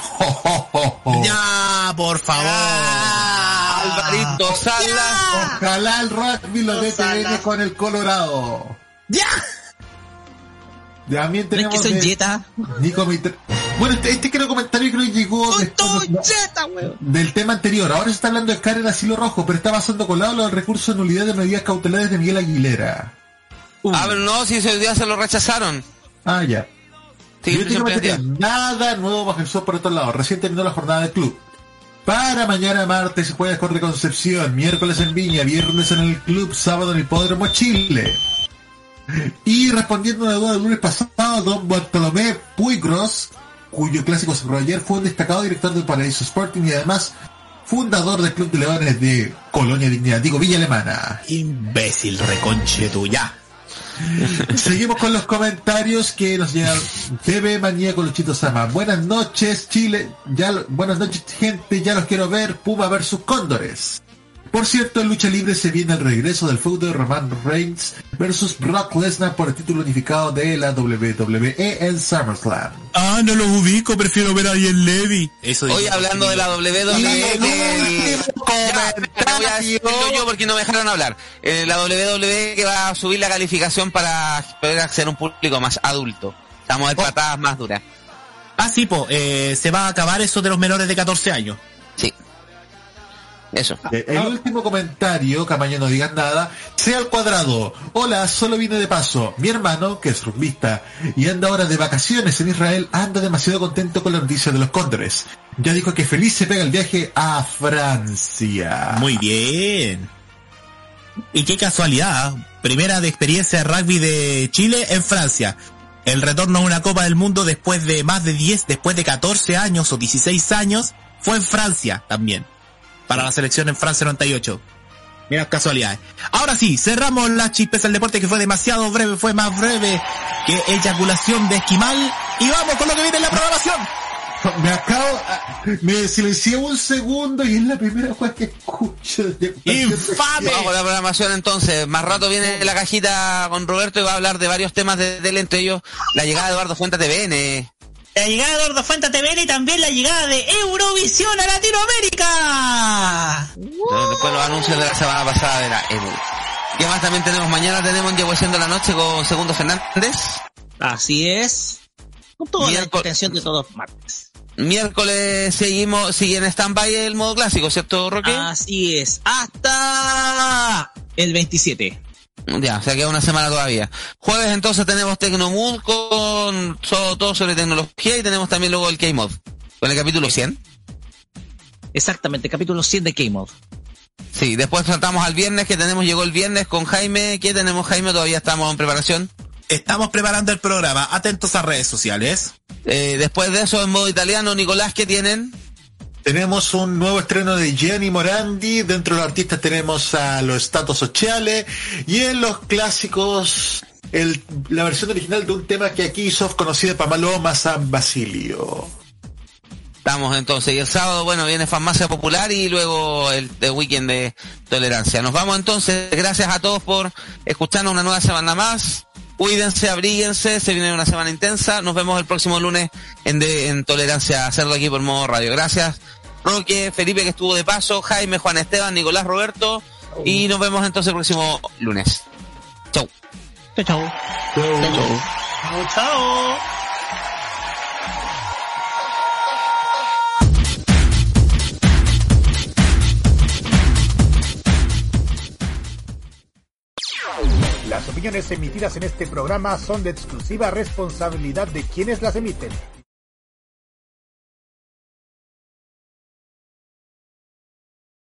Ya, por favor. Alvarito Salas. Ojalá el rugby lo dé con el Colorado. Ya. También ¿No es tenemos que soy de- Jetta? Nico Mitre- Bueno, este, este creo comentario creo que llegó después de- Jetta, weón. del tema anterior. Ahora se está hablando de Karen Asilo Rojo, pero está pasando colado los recursos de nulidad de medidas cautelares de Miguel Aguilera. Ah, pero no, si ese día se lo rechazaron. Ah, ya. Sí, nada nuevo bajo el sol por otro lado. Recién terminó la jornada del club. Para mañana martes, jueves con Concepción, miércoles en Viña, viernes en el club, sábado en el Hipódromo Chile. Y respondiendo a una duda del lunes pasado, don Bartolomé Puigros, cuyo clásico se ayer, fue un destacado director del Paraíso Sporting y además fundador del Club de Leones de Colonia Dignidad, digo Villa Alemana. Imbécil, reconche tuya. Seguimos con los comentarios que nos llegan. TV Manía con Luchito Sama. Buenas noches, Chile. Ya, buenas noches, gente. Ya los quiero ver. Puma versus Cóndores. Por cierto, en lucha libre se viene el regreso del feudo de Roman Reigns versus Brock Lesnar por el título unificado de la WWE en SummerSlam. Ah, no lo ubico, prefiero ver a Ian Levy. Eso Hoy hablando de la WWE, Y el último Ya, espérate, voy a decirlo yo porque no me dejaron hablar. Eh, la WWE que va a subir la calificación para poder acceder a un público más adulto. Estamos de patadas más duras. Ah, sí, po, eh, se va a acabar eso de los menores de 14 años. Sí. Eso. Eh, El último comentario, Camaño no digas nada, sea al cuadrado. Hola, solo vine de paso. Mi hermano, que es rugbista y anda ahora de vacaciones en Israel, anda demasiado contento con la noticia de los cóndores. Ya dijo que feliz se pega el viaje a Francia. Muy bien. Y qué casualidad, primera de experiencia de rugby de Chile en Francia. El retorno a una Copa del Mundo después de más de 10, después de 14 años o 16 años, fue en Francia también. Para la selección en Francia 98. Mira casualidades. Ahora sí, cerramos la chispeza del deporte que fue demasiado breve, fue más breve que eyaculación de esquimal. Y vamos con lo que viene en la programación. Me acabo, me silencié un segundo y es la primera vez que escucho. de- ¡Infame! Vamos con la programación entonces. Más rato viene la cajita con Roberto y va a hablar de varios temas de, de él, entre ellos la llegada de Eduardo Fuente a TVN. La llegada de Eduardo Fuente a TVN y también la llegada de Eurovisión a Latinoamérica. Después los anuncios de la semana pasada de la Evo. ¿Qué más también tenemos? Mañana tenemos Yehuesiendo la Noche con Segundo Fernández. Así es. Con toda la Miércoles- intención de todos martes. Miércoles seguimos, sigue en stand-by el modo clásico, ¿cierto, Roque? Así es. Hasta el 27. Ya, o sea queda una semana todavía. Jueves entonces tenemos Tecnomood con todo sobre tecnología y tenemos también luego el K-Mod. Con el capítulo 100. Exactamente, capítulo 100 de K-Mod. Sí, después tratamos al viernes que tenemos, llegó el viernes con Jaime. ¿Qué tenemos Jaime? Todavía estamos en preparación. Estamos preparando el programa. Atentos a redes sociales. Eh, después de eso en modo italiano, Nicolás, ¿qué tienen? Tenemos un nuevo estreno de Gianni Morandi. Dentro de los artistas tenemos a los Statos Sociales. Y en los clásicos, la versión original de un tema que aquí hizo conocida Paloma San Basilio. Estamos entonces, y el sábado, bueno, viene Farmacia Popular y luego el, el weekend de tolerancia. Nos vamos entonces, gracias a todos por escucharnos una nueva semana más. Cuídense, abríguense, se viene una semana intensa. Nos vemos el próximo lunes en, de- en Tolerancia a Hacerlo aquí por modo radio. Gracias, Roque, Felipe que estuvo de paso, Jaime, Juan Esteban, Nicolás, Roberto. Y nos vemos entonces el próximo lunes. Chau. Chau, chau. Chao, chao. Las opiniones emitidas en este programa son de exclusiva responsabilidad de quienes las emiten